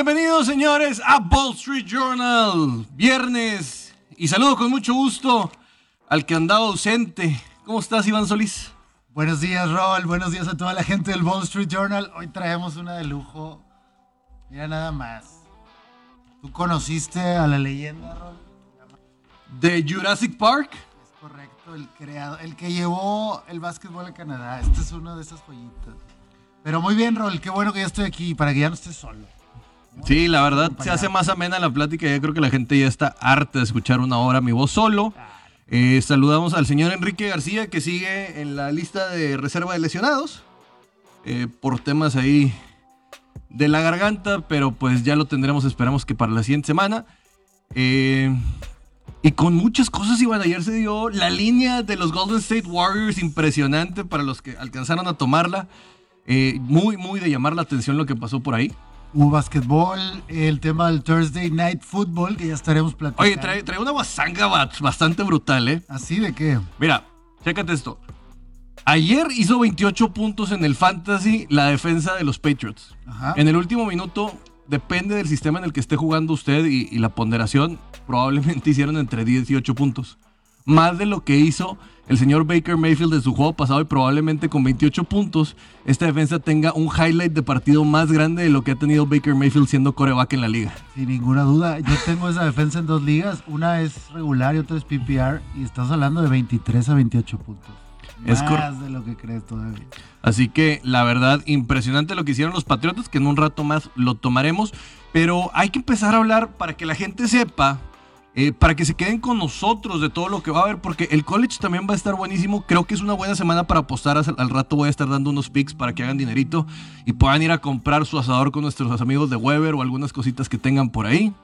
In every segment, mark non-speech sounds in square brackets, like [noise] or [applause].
Bienvenidos, señores, a Wall Street Journal. Viernes. Y saludo con mucho gusto al que andaba ausente. ¿Cómo estás, Iván Solís? Buenos días, Rol. Buenos días a toda la gente del Wall Street Journal. Hoy traemos una de lujo. Mira nada más. ¿Tú conociste a la leyenda? De Jurassic Park. Es correcto, el creador, el que llevó el básquetbol a Canadá. Este es uno de esas joyitas. Pero muy bien, Rol. Qué bueno que ya estoy aquí para que ya no estés solo. Sí, la verdad se hace más amena la plática. Ya creo que la gente ya está harta de escuchar una hora mi voz solo. Eh, saludamos al señor Enrique García que sigue en la lista de reserva de lesionados eh, por temas ahí de la garganta, pero pues ya lo tendremos, esperamos que para la siguiente semana. Eh, y con muchas cosas, Iván, ayer se dio la línea de los Golden State Warriors impresionante para los que alcanzaron a tomarla. muy, muy de llamar la atención lo que pasó por ahí. Hubo básquetbol, el tema del Thursday Night Football, que ya estaremos platicando. Oye, trae, trae una guasanga bastante brutal, ¿eh? ¿Así de qué? Mira, chécate esto. Ayer hizo 28 puntos en el Fantasy la defensa de los Patriots. Ajá. En el último minuto, depende del sistema en el que esté jugando usted y, y la ponderación, probablemente [laughs] hicieron entre 10 y 8 puntos. Más de lo que hizo el señor Baker Mayfield en su juego pasado y probablemente con 28 puntos, esta defensa tenga un highlight de partido más grande de lo que ha tenido Baker Mayfield siendo coreback en la liga. Sin ninguna duda. Yo tengo esa defensa en dos ligas. Una es regular y otra es PPR. Y estás hablando de 23 a 28 puntos. Es más de lo que crees todavía. Así que la verdad, impresionante lo que hicieron los Patriotas, que en un rato más lo tomaremos. Pero hay que empezar a hablar para que la gente sepa eh, para que se queden con nosotros de todo lo que va a haber, porque el college también va a estar buenísimo. Creo que es una buena semana para apostar. Al rato voy a estar dando unos picks para que hagan dinerito y puedan ir a comprar su asador con nuestros amigos de Weber o algunas cositas que tengan por ahí.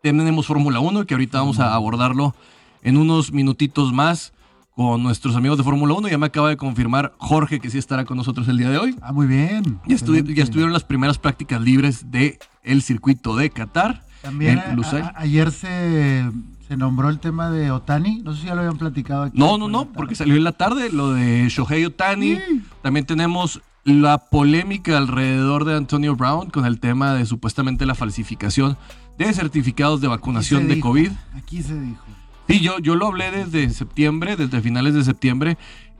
Tenemos Fórmula 1, que ahorita vamos a abordarlo en unos minutitos más con nuestros amigos de Fórmula 1. Ya me acaba de confirmar Jorge que sí estará con nosotros el día de hoy. Ah, muy bien. Ya, ya estuvieron las primeras prácticas libres del el circuito de Qatar. También ayer se, se, nombró el tema de Otani. No sé si ya lo habían platicado aquí. No, no, no, porque salió en la tarde lo de Shohei Otani. También tenemos la polémica alrededor de Antonio Brown con el tema de supuestamente la falsificación de certificados de vacunación de COVID. Aquí se dijo. Sí, yo, yo lo hablé desde septiembre, desde finales de septiembre,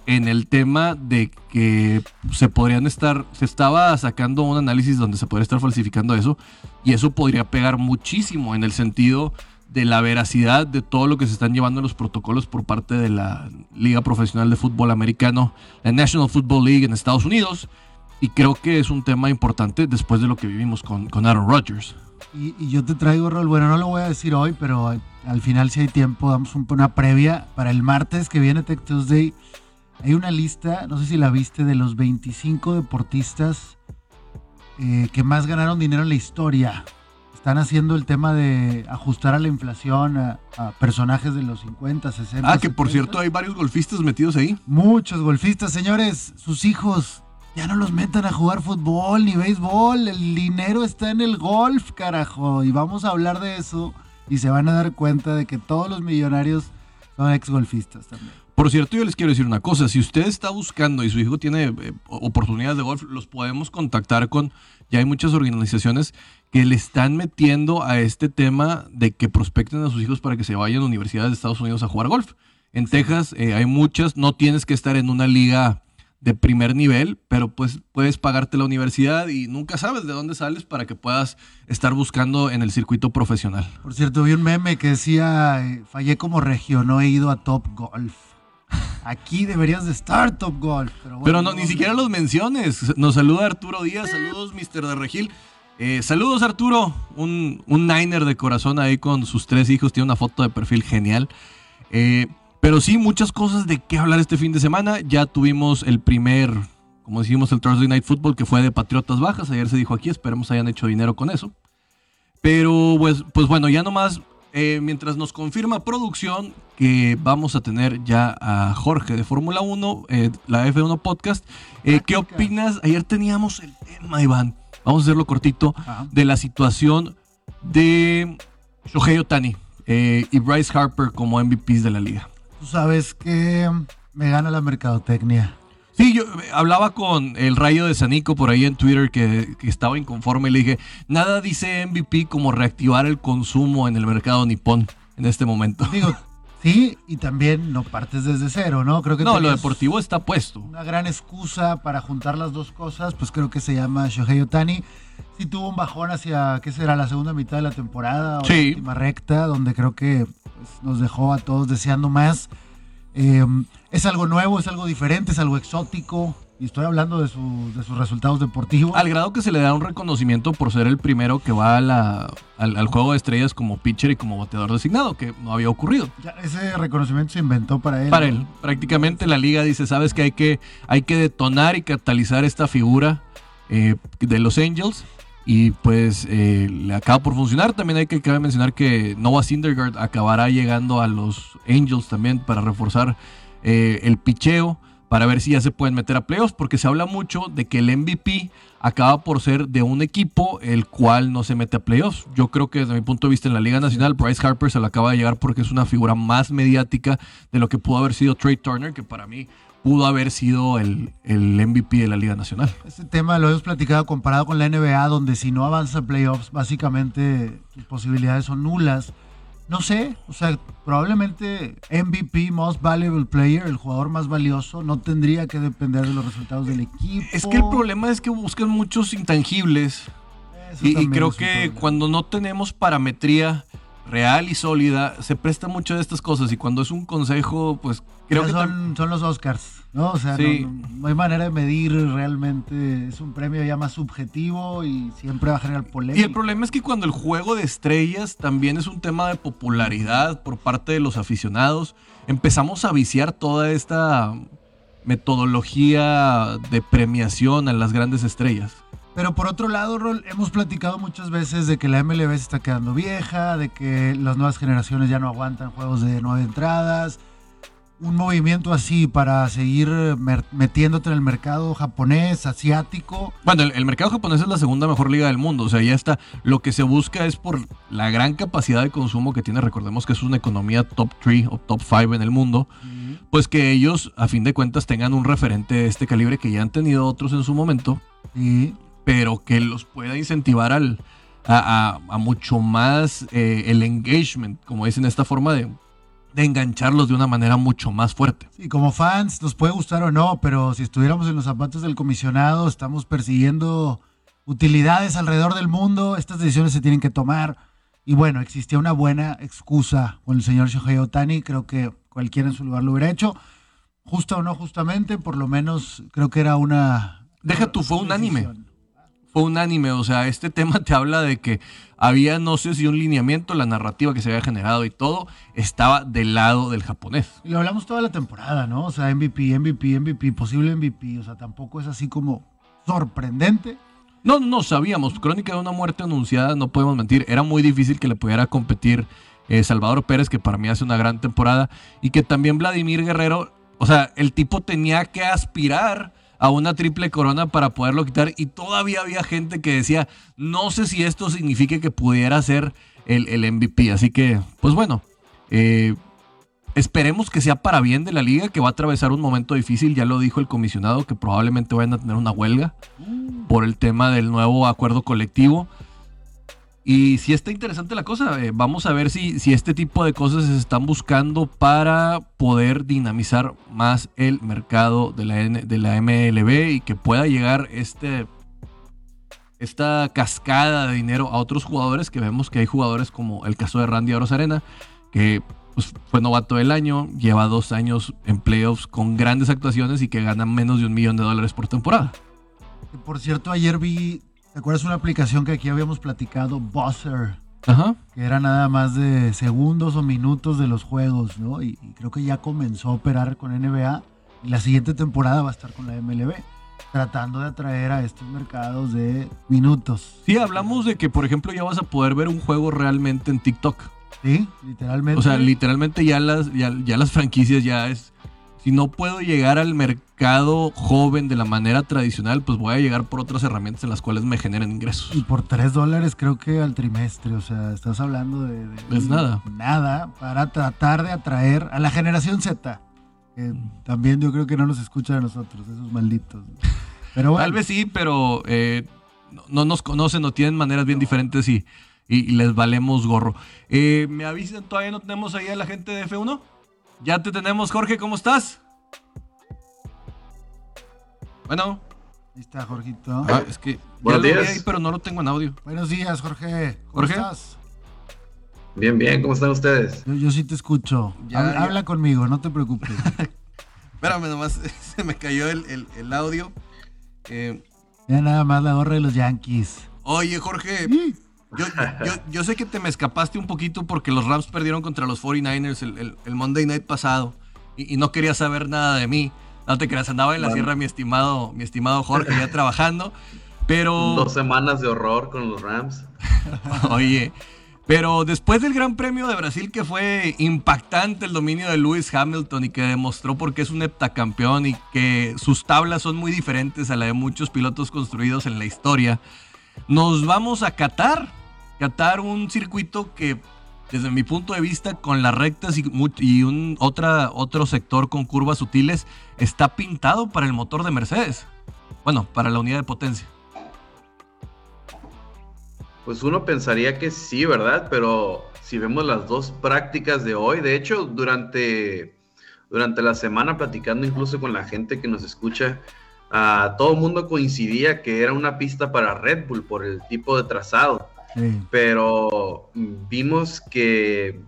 en el tema de que se podrían estar, se estaba sacando un análisis donde se podría estar falsificando eso y eso podría pegar muchísimo en el sentido de la veracidad de todo lo que se están llevando en los protocolos por parte de la Liga Profesional de Fútbol Americano, la National Football League en Estados Unidos. Y creo que es un tema importante después de lo que vivimos con, con Aaron Rodgers. Y, yo te traigo, Rol, bueno, no lo voy a decir hoy, pero al final si hay tiempo, damos una previa para el martes que viene Tech Tuesday hay una lista, no sé si la viste, de los 25 deportistas eh, que más ganaron dinero en la historia. Están haciendo el tema de ajustar a la inflación a, personajes de los 50, 60. Ah, que por cierto hay varios golfistas metidos ahí. Muchos golfistas, señores. Sus hijos ya no los metan a jugar fútbol ni béisbol. El dinero está en el golf, carajo. Y vamos a hablar de eso. Y se van a dar cuenta de que todos los millonarios son ex golfistas también. Por cierto, yo les quiero decir una cosa, si usted está buscando y su hijo tiene eh, oportunidades de golf, los podemos contactar con, ya hay muchas organizaciones que le están metiendo a este tema de que prospecten a sus hijos para que se vayan a universidades de Estados Unidos a jugar golf. En Texas eh, hay muchas, no tienes que estar en una liga de primer nivel, pero pues puedes pagarte la universidad y nunca sabes de dónde sales para que puedas estar buscando en el circuito profesional. Por cierto, vi un meme que decía, eh, fallé como regio, no he ido a Top Golf. Aquí deberías de estar Top Golf. Pero, no, ni siquiera los menciones. Nos saluda Arturo Díaz. Saludos, Mr. de Regil. Eh, saludos, Arturo. Un, un Niner de corazón ahí con sus tres hijos. Tiene una foto de perfil genial. Eh, pero sí, muchas cosas de qué hablar este fin de semana. Ya tuvimos el primer, como decimos, el Thursday Night Football que fue de Patriotas Bajas. Ayer se dijo aquí, esperemos hayan hecho dinero con eso. Pero pues, pues bueno, ya nomás eh, mientras nos confirma producción que vamos a tener ya a Jorge de Fórmula 1, eh, la F1 Podcast. Eh, ¿Qué opinas? Ayer teníamos el tema, Iván. Vamos a hacerlo cortito. De la situación de Shohei Otani y Bryce Harper como MVPs de la liga. Tú sabes que me gana la mercadotecnia. Sí, yo eh, hablaba con el Rayo de Sanico por ahí en Twitter que, que, estaba inconforme y le dije, nada dice MVP como reactivar el consumo en el mercado nipón en este momento. [laughs] Digo, sí, y también no partes desde cero, ¿no? Creo que no, lo deportivo está puesto. Una gran excusa para juntar las dos cosas, pues creo que se llama Shohei Otani. Sí tuvo un bajón hacia, ¿qué será? La segunda mitad de la temporada, o sí. la última recta, donde creo que pues, nos dejó a todos deseando más. Eh, es algo nuevo, es algo diferente, es algo exótico. Y estoy hablando de, de, sus resultados deportivos. Al grado que se le da un reconocimiento por ser el primero que va a la, al, al, juego de estrellas como pitcher y como bateador designado, que no había ocurrido. Ya ese reconocimiento se inventó para él. Para él. Prácticamente la liga dice, sabes que hay que, hay que detonar y catalizar esta figura eh, de los Angels. Y pues eh, le acaba por funcionar. También hay que cabe mencionar que Noah Syndergaard acabará llegando a los Angels también para reforzar eh, el picheo para ver si ya se pueden meter a playoffs, porque se habla mucho de que el MVP acaba por ser de un equipo el cual no se mete a playoffs. Yo creo que desde mi punto de vista en la Liga Nacional, Bryce Harper se lo acaba de llegar porque es una figura más mediática de lo que pudo haber sido Trey Turner, que para mí pudo haber sido el, el MVP de la Liga Nacional. Este tema lo hemos platicado comparado con la NBA, donde si no avanza a playoffs, básicamente tus posibilidades son nulas. No sé, o sea, probablemente MVP, Most Valuable Player, el jugador más valioso, no tendría que depender de los resultados del equipo. Es que el problema es que buscan muchos intangibles. Y, y, creo que cuando no tenemos parametría real y sólida, se presta mucho de estas cosas. Y cuando es un consejo, pues creo que. Son, son los Oscars, ¿no? O sea, sí. no, no, hay manera de medir realmente. Es un premio ya más subjetivo y siempre va a generar polémica. Y el problema es que cuando el juego de estrellas también es un tema de popularidad por parte de los aficionados, empezamos a viciar toda esta metodología de premiación a las grandes estrellas. Pero por otro lado, Rol, hemos platicado muchas veces de que la MLB se está quedando vieja, de que las nuevas generaciones ya no aguantan juegos de nueve entradas. Un movimiento así para seguir metiéndote en el mercado japonés, asiático. Bueno, el, el, mercado japonés es la segunda mejor liga del mundo. O sea, ya está. Lo que se busca es por la gran capacidad de consumo que tiene. Recordemos que es una economía top 3 o top 5 en el mundo. Pues que ellos, a fin de cuentas, tengan un referente de este calibre que ya han tenido otros en su momento. Y pero que los pueda incentivar al, a, a, a mucho más eh, el engagement, como dicen, esta forma de, de, engancharlos de una manera mucho más fuerte. Sí, como fans nos puede gustar o no, pero si estuviéramos en los zapatos del comisionado, estamos persiguiendo utilidades alrededor del mundo, estas decisiones se tienen que tomar. Y bueno, existía una buena excusa con el señor Shohei Otani, creo que cualquiera en su lugar lo hubiera hecho. Justa o no justamente, por lo menos creo que era una... Deja tú, fue un anime fue unánime, o sea, este [laughs] tema te habla de que había, no sé si un lineamiento, la narrativa que se había generado y todo estaba del lado del japonés. Y lo hablamos toda la temporada, ¿no? O sea, MVP, MVP, MVP, posible MVP, o sea, tampoco es así como sorprendente. No, no sabíamos, Crónica de una muerte anunciada, no podemos mentir, era muy difícil que le pudiera competir eh, Salvador Pérez, que para mí hace una gran temporada, y que también Vladimir Guerrero, o sea, el tipo tenía que aspirar a una triple corona para poderlo quitar y todavía había gente que decía, no sé si esto significa que pudiera ser el, el MVP. Así que, pues bueno, eh, esperemos que sea para bien de la liga, que va a atravesar un momento difícil, ya lo dijo el comisionado, que probablemente vayan a tener una huelga por el tema del nuevo acuerdo colectivo. Y si está interesante la cosa, eh, vamos a ver si, si este tipo de cosas se están buscando para poder dinamizar más el mercado de la, de la MLB y que pueda llegar este, esta cascada de dinero a otros jugadores, que vemos que hay jugadores como el caso de Randy Arena, que pues, fue novato del año, lleva dos años en playoffs con grandes actuaciones y que gana menos de un millón de dólares por temporada. Por cierto, ayer vi ¿Te acuerdas una aplicación que aquí habíamos platicado, Buzzer? Ajá. Que era nada más de segundos o minutos de los juegos, ¿no? Y, y, creo que ya comenzó a operar con NBA y la siguiente temporada va a estar con la MLB, tratando de atraer a estos mercados de minutos. Sí, hablamos de que, por ejemplo, ya vas a poder ver un juego realmente en TikTok. Sí, literalmente. O sea, literalmente ya las, ya, ya las franquicias ya es si no puedo llegar al mercado joven de la manera tradicional, pues voy a llegar por otras herramientas en las cuales me generen ingresos. Y por 3 dólares creo que al trimestre, o sea, estás hablando de... de es nada. Nada para tratar de atraer a la generación Z. también yo creo que no nos escuchan a nosotros, esos malditos. Pero Tal vez sí, pero eh, no, nos conocen o tienen maneras bien diferentes y, y, les valemos gorro. Eh, ¿Me avisan? ¿Todavía no tenemos ahí a la gente de F1? Ya te tenemos, Jorge, ¿cómo estás? Bueno. Ahí está, Jorgito. Ah, es que ya lo vi ahí, pero no lo tengo en audio. Buenos días, Jorge. ¿Cómo estás? Bien, bien, ¿cómo están ustedes? Yo, sí te escucho. habla, conmigo, no te preocupes. [laughs] Espérame, nomás [laughs] se me cayó el, audio. Eh, ya nada más la gorra de los Yankees. Oye, Jorge, yo, sé que te me escapaste un poquito porque los Rams perdieron contra los 49ers el, Monday Night pasado y, no quería saber nada de mí. No te creas, andaba en la sierra mi estimado, mi estimado Jorge ya trabajando, pero... [laughs] Dos semanas de horror con los Rams. [laughs] Oye, pero después del Gran Premio de Brasil, que fue impactante el dominio de Lewis Hamilton y que demostró por qué es un heptacampeón y que sus tablas son muy diferentes a la de muchos pilotos construidos en la historia, nos vamos a Qatar. Qatar, un circuito que, desde mi punto de vista, con las rectas y, un otra, otro sector con curvas sutiles, está pintado para el motor de Mercedes. Bueno, para la unidad de potencia. Pues uno pensaría que sí, ¿verdad? Pero si vemos las dos prácticas de hoy, de hecho, durante, durante la semana platicando incluso con la gente que nos escucha, uh, todo el mundo coincidía que era una pista para Red Bull por el tipo de trazado. Pero vimos que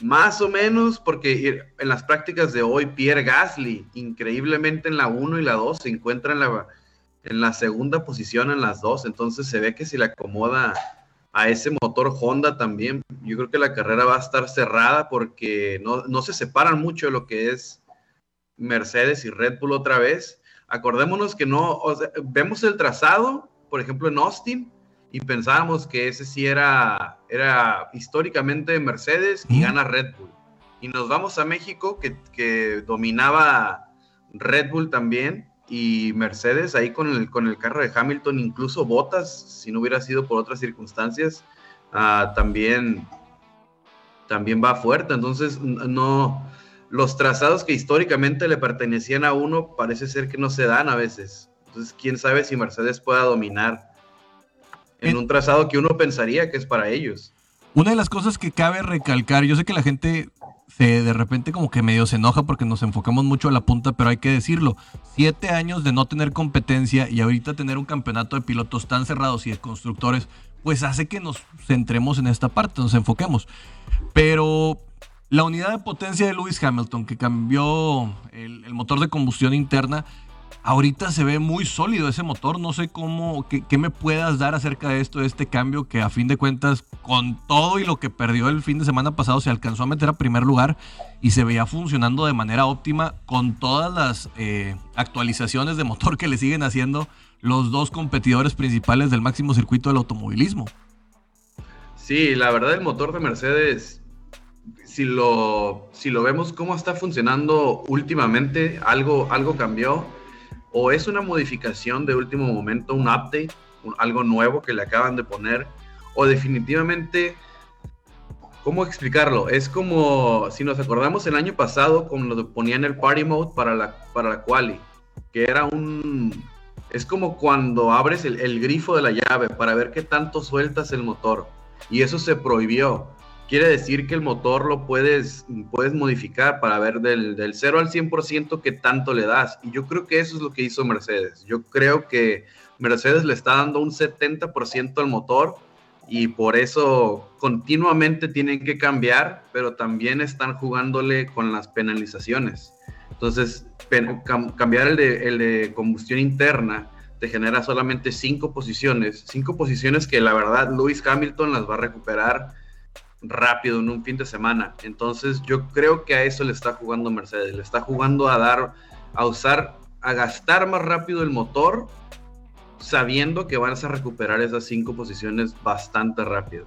más o menos, porque en las prácticas de hoy, Pierre Gasly, increíblemente en la 1 y la 2, se encuentra en la en la segunda posición en las dos, entonces se ve que si le acomoda a ese motor Honda también, yo creo que la carrera va a estar cerrada porque no, se separan mucho de lo que es Mercedes y Red Bull otra vez. Acordémonos que no, vemos el trazado, por ejemplo, en Austin, y pensábamos que ese sí era, era históricamente Mercedes y gana Red Bull. Y nos vamos a México, que, que dominaba Red Bull también, y Mercedes ahí con el, con el carro de Hamilton, incluso Botas, si no hubiera sido por otras circunstancias, ah, también, también va fuerte. Entonces, no, los trazados que históricamente le pertenecían a uno parece ser que no se dan a veces. Entonces, quién sabe si Mercedes pueda dominar en un trazado que uno pensaría que es para ellos. Una de las cosas que cabe recalcar, yo sé que la gente se de repente como que medio se enoja porque nos enfocamos mucho a la punta, pero hay que decirlo, siete años de no tener competencia y ahorita tener un campeonato de pilotos tan cerrados y de constructores, pues hace que nos centremos en esta parte, nos enfoquemos. Pero la unidad de potencia de Lewis Hamilton, que cambió el, motor de combustión interna, Ahorita se ve muy sólido ese motor. No sé cómo, qué, me puedas dar acerca de esto, de este cambio que a fin de cuentas, con todo y lo que perdió el fin de semana pasado, se alcanzó a meter a primer lugar y se veía funcionando de manera óptima con todas las eh, actualizaciones de motor que le siguen haciendo los dos competidores principales del máximo circuito del automovilismo. Sí, la verdad el motor de Mercedes, si lo, si lo vemos cómo está funcionando últimamente, algo, algo cambió o es una modificación de último momento, un update, algo nuevo que le acaban de poner, o definitivamente, ¿cómo explicarlo? Es como, si nos acordamos el año pasado, cuando ponían el Party Mode para la, para la Quali, que era un... Es como cuando abres el, el grifo de la llave para ver qué tanto sueltas el motor. Y eso se prohibió quiere decir que el motor lo puedes, puedes modificar para ver del, del 0 al 100% qué tanto le das. Y yo creo que eso es lo que hizo Mercedes. Yo creo que Mercedes le está dando un 70% al motor y por eso continuamente tienen que cambiar, pero también están jugándole con las penalizaciones. Entonces, cambiar el de, el de combustión interna te genera solamente cinco posiciones, cinco posiciones que la verdad Lewis Hamilton las va a recuperar rápido en un fin de semana. Entonces yo creo que a eso le está jugando Mercedes, le está jugando a dar, a usar, a gastar más rápido el motor, sabiendo que van a recuperar esas cinco posiciones bastante rápido.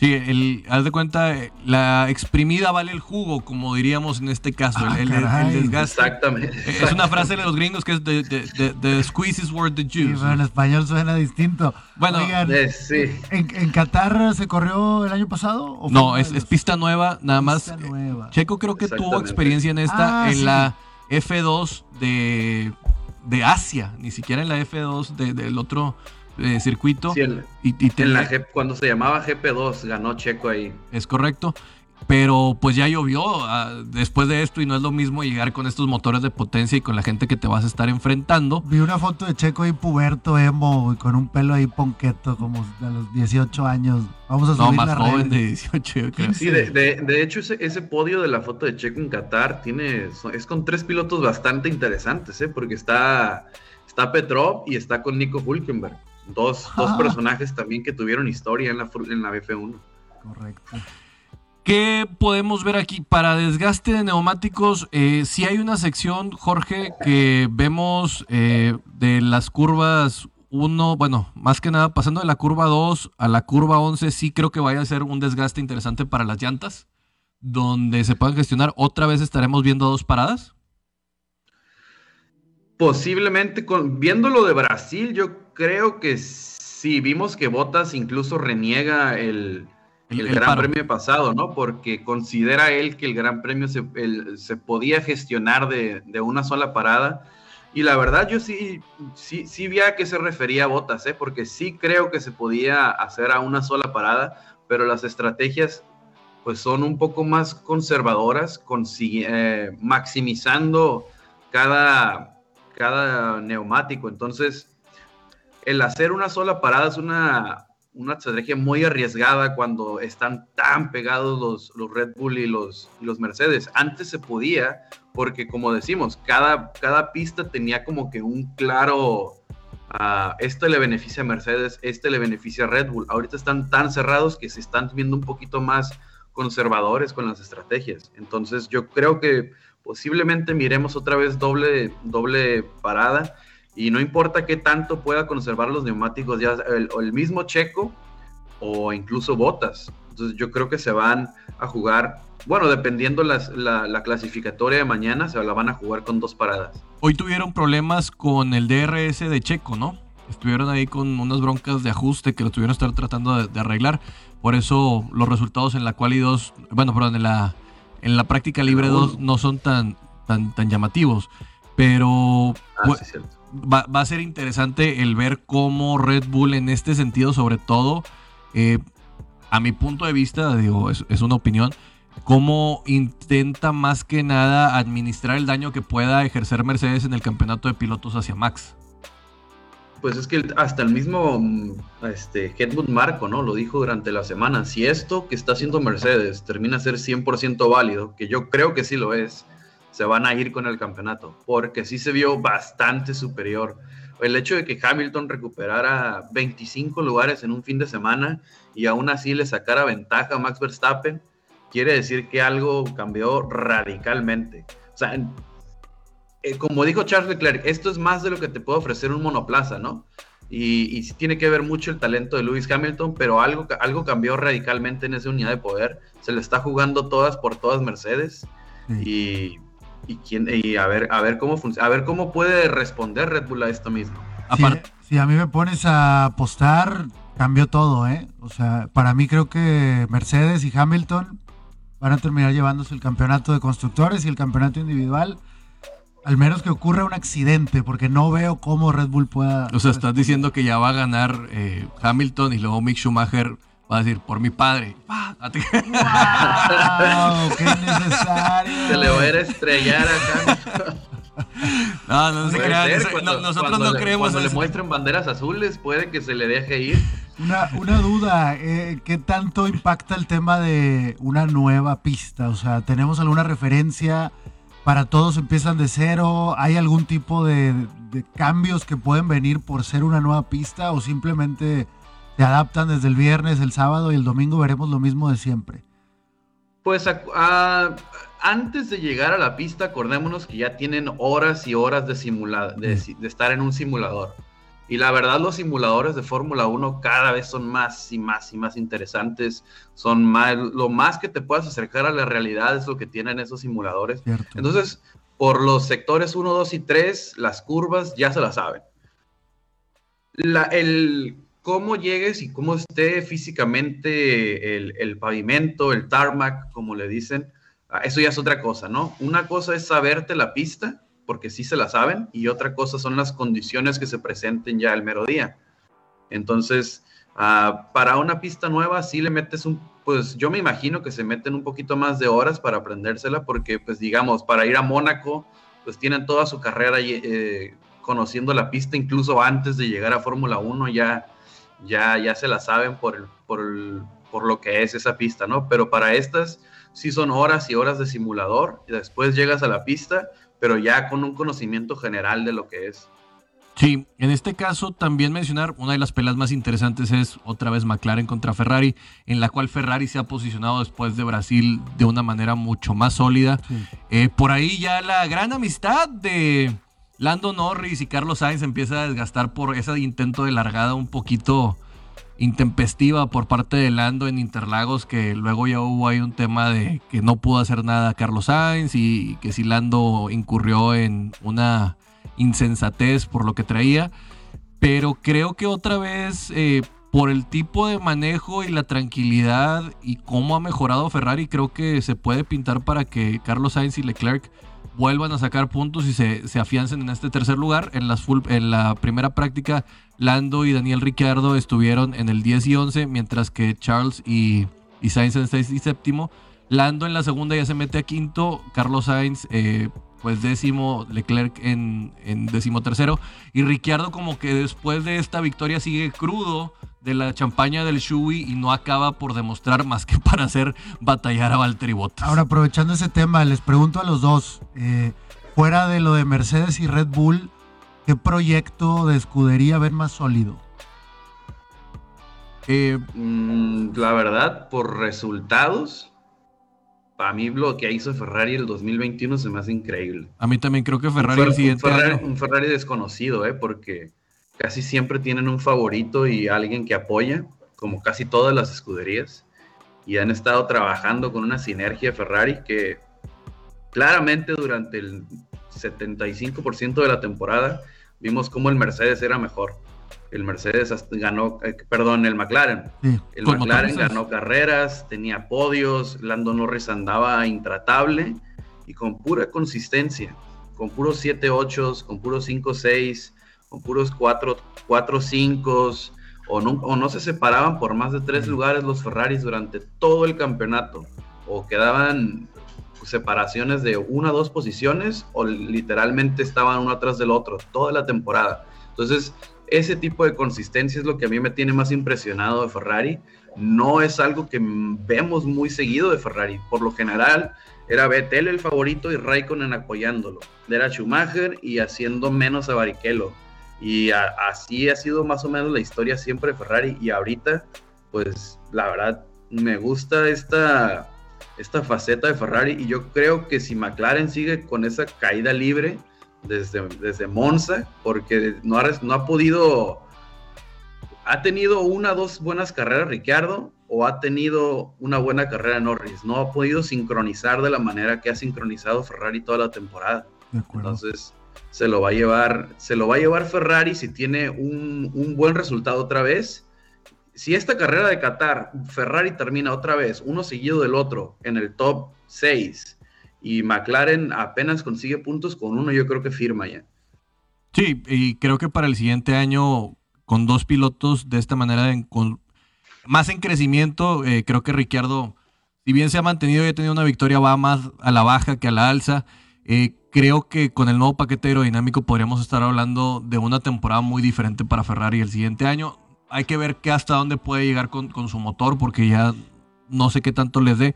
Sí, el, haz de cuenta, la exprimida vale el jugo, como diríamos en este caso, el, ah, desgaste. Exactamente. Es una frase de los gringos que es the, squeeze is worth the juice. pero en español suena distinto. Bueno, eh, sí. ¿en, Qatar se corrió el año pasado? no, es, pista nueva, nada más. Nueva. Checo creo que tuvo experiencia en esta, ah, en la F2 de, de Asia, ni siquiera en la F2 del otro eh, circuito. y, cuando se llamaba GP2 ganó Checo ahí. Es correcto. Pero pues ya llovió ah, después de esto y no es lo mismo llegar con estos motores de potencia y con la gente que te vas a estar enfrentando. Vi una foto de Checo ahí puberto, emo, con un pelo ahí ponqueto, como a los 18 años. Vamos a subir No, más joven de 18, Sí, de, hecho ese, podio de la foto de Checo en Qatar tiene, es con tres pilotos bastante interesantes, ¿eh? porque está, está Petrov y está con Nico Hulkenberg. Dos, dos personajes también que tuvieron historia en la, en la F1. Correcto. ¿Qué podemos ver aquí? Para desgaste de neumáticos, eh, si hay una sección, Jorge, que vemos eh, de las curvas 1, bueno, más que nada pasando de la curva 2 a la curva 11, sí creo que vaya a ser un desgaste interesante para las llantas, donde se puedan gestionar. ¿Otra vez estaremos viendo dos paradas? Posiblemente, con, viendo lo de Brasil, yo creo que sí, vimos que Botas incluso reniega el el, Gran Premio pasado, ¿no? Porque considera él que el Gran Premio se, se podía gestionar de, de, una sola parada. Y la verdad, yo sí, sí, sí vi a qué se refería a Botas, ¿eh? Porque sí creo que se podía hacer a una sola parada, pero las estrategias pues son un poco más conservadoras, eh, maximizando cada, cada neumático. Entonces, el hacer una sola parada es una, una estrategia muy arriesgada cuando están tan pegados los, los Red Bull y los, los Mercedes. Antes se podía, porque como decimos, cada, cada pista tenía como que un claro, uh, este le beneficia a Mercedes, este le beneficia a Red Bull. Ahorita están tan cerrados que se están viendo un poquito más conservadores con las estrategias. Entonces yo creo que posiblemente miremos otra vez doble, doble parada y no importa qué tanto pueda conservar los neumáticos, ya el, el mismo Checo o incluso Botas. Entonces yo creo que se van a jugar, bueno, dependiendo la, la, clasificatoria de mañana, se la van a jugar con dos paradas. Hoy tuvieron problemas con el DRS de Checo, ¿no? Estuvieron ahí con unas broncas de ajuste que lo tuvieron estar tratando de, arreglar. Por eso los resultados en la cual y dos, bueno, perdón, en la, en la práctica libre 2 no son tan, tan, tan llamativos. Pero ah, sí, cierto va, a ser interesante el ver cómo Red Bull en este sentido, sobre todo, eh, a mi punto de vista, digo, es, una opinión, cómo intenta más que nada administrar el daño que pueda ejercer Mercedes en el campeonato de pilotos hacia Max. Pues es que hasta el mismo este, Helmut Marco ¿no? lo dijo durante la semana. Si esto que está haciendo Mercedes termina a ser 100% válido, que yo creo que sí lo es, se van a ir con el campeonato, porque sí se vio bastante superior. El hecho de que Hamilton recuperara 25 lugares en un fin de semana y aún así le sacara ventaja a Max Verstappen, quiere decir que algo cambió radicalmente. O sea, eh, como dijo Charles Leclerc, esto es más de lo que te puede ofrecer un monoplaza, ¿no? Y, y sí tiene que ver mucho el talento de Lewis Hamilton, pero algo, algo cambió radicalmente en esa unidad de poder. Se le está jugando todas por todas Mercedes. Y y, quién, y a ver, a ver cómo funciona, a ver cómo puede responder Red Bull a esto mismo. Si, a mí me pones a apostar, cambió todo, ¿eh? O sea, para mí creo que Mercedes y Hamilton van a terminar llevándose el campeonato de constructores y el campeonato individual. Al menos que ocurra un accidente, porque no veo cómo Red Bull pueda. O sea, estás diciendo que ya va a ganar eh, Hamilton y luego Mick Schumacher va a decir, por mi padre. ¡Wow! [laughs] ¡Qué necesario! Se le va a ir a estrellar acá. No, no, se crean. nosotros no creemos. Cuando le muestren banderas azules, puede que se le deje ir. Una, una duda, eh, ¿qué tanto impacta el tema de una nueva pista? O sea, ¿tenemos alguna referencia? ¿Para todos empiezan de cero? ¿Hay algún tipo de, de cambios que pueden venir por ser una nueva pista? ¿O simplemente se adaptan desde el viernes, el sábado y el domingo veremos lo mismo de siempre. Pues antes de llegar a la pista, acordémonos que ya tienen horas y horas de, simulada, de, estar en un simulador. Y la verdad, los simuladores de Fórmula 1 cada vez son más y más y más interesantes. Son más, lo más que te puedas acercar a la realidad es lo que tienen esos simuladores. Entonces, por los sectores 1, 2 y 3, las curvas ya se las saben. La, el, cómo llegues y cómo esté físicamente el, pavimento, el tarmac, como le dicen, ah, eso ya es otra cosa, ¿no? Una cosa es saberte la pista porque sí se la saben, y otra cosa son las condiciones que se presenten ya el mero día. Entonces, ah, para una pista nueva sí le metes un, pues yo me imagino que se meten un poquito más de horas para aprendérsela, porque pues digamos, para ir a Mónaco, pues tienen toda su carrera eh, conociendo la pista, incluso antes de llegar a Fórmula 1 ya, ya, ya se la saben por, por, por lo que es esa pista, ¿no? Pero para estas sí son horas y horas de simulador y después llegas a la pista, pero ya con un conocimiento general de lo que es. Sí, en este caso también mencionar una de las pelas más interesantes es otra vez McLaren contra Ferrari, en la cual Ferrari se ha posicionado después de Brasil de una manera mucho más sólida. Eh, por ahí ya la gran amistad de Lando Norris y Carlos Sainz empieza a desgastar por ese intento de largada un poquito intempestiva por parte de Lando en Interlagos, que luego ya hubo ahí un tema de que no pudo hacer nada Carlos Sainz y que si Lando incurrió en una insensatez por lo que traía. Pero creo que otra vez, eh, por el tipo de manejo y la tranquilidad y cómo ha mejorado Ferrari, creo que se puede pintar para que Carlos Sainz y Leclerc vuelvan a sacar puntos y se, se afiancen en este tercer lugar. En, las en la primera práctica Lando y Daniel Ricciardo estuvieron en el 10 y 11, mientras que Charles y, y Sainz en 6 y séptimo. Lando en la segunda ya se mete a quinto, Carlos Sainz eh, pues décimo, Leclerc en, en décimo tercero. Y Ricciardo como que después de esta victoria sigue crudo de la champaña del Shui y no acaba por demostrar más que para hacer batallar a Valtteri Bottas. Ahora aprovechando ese tema, les pregunto a los dos, eh, fuera de lo de Mercedes y Red Bull, ¿Qué proyecto de escudería ven más sólido? Eh, mm, la verdad, por resultados, para mí lo que hizo Ferrari el 2021 se me hace increíble. A mí también creo que Ferrari el siguiente un Ferrari, un Ferrari desconocido, ¿eh? porque casi siempre tienen un favorito y alguien que apoya, como casi todas las escuderías, y han estado trabajando con una sinergia Ferrari que claramente durante el 75% de la temporada vimos cómo el Mercedes era mejor. El Mercedes ganó, eh, perdón, el McLaren. el McLaren ganó carreras, tenía podios, Lando Norris andaba intratable y con pura consistencia, con puros 7-8, con puros 5-6, con puros 4-5, o no, o no se separaban por más de tres lugares los Ferraris durante todo el campeonato, o quedaban separaciones de una o dos posiciones o literalmente estaban uno atrás del otro toda la temporada. Entonces, ese tipo de consistencia es lo que a mí me tiene más impresionado de Ferrari. No es algo que vemos muy seguido de Ferrari. Por lo general, era Vettel el favorito y Raikkonen apoyándolo. Era Schumacher y haciendo menos a Barrichello. Y así ha sido más o menos la historia siempre de Ferrari. Y ahorita, pues la verdad, me gusta esta esta faceta de Ferrari y yo creo que si McLaren sigue con esa caída libre desde, desde Monza, porque no ha, no ha podido, ha tenido una o dos buenas carreras Ricciardo o ha tenido una buena carrera Norris, no ha podido sincronizar de la manera que ha sincronizado Ferrari toda la temporada. Entonces se lo va a llevar, se lo va a llevar Ferrari si tiene un, un buen resultado otra vez. Si esta carrera de Qatar, Ferrari termina otra vez, uno seguido del otro, en el top 6, y McLaren apenas consigue puntos con uno, yo creo que firma ya. Sí, y creo que para el siguiente año, con dos pilotos de esta manera, con, más en crecimiento, eh, creo que Ricciardo, si bien se ha mantenido y ha tenido una victoria, va más a la baja que a la alza. Eh, creo que con el nuevo paquete aerodinámico podríamos estar hablando de una temporada muy diferente para Ferrari el siguiente año hay que ver qué hasta dónde puede llegar con, su motor, porque ya no sé qué tanto les dé,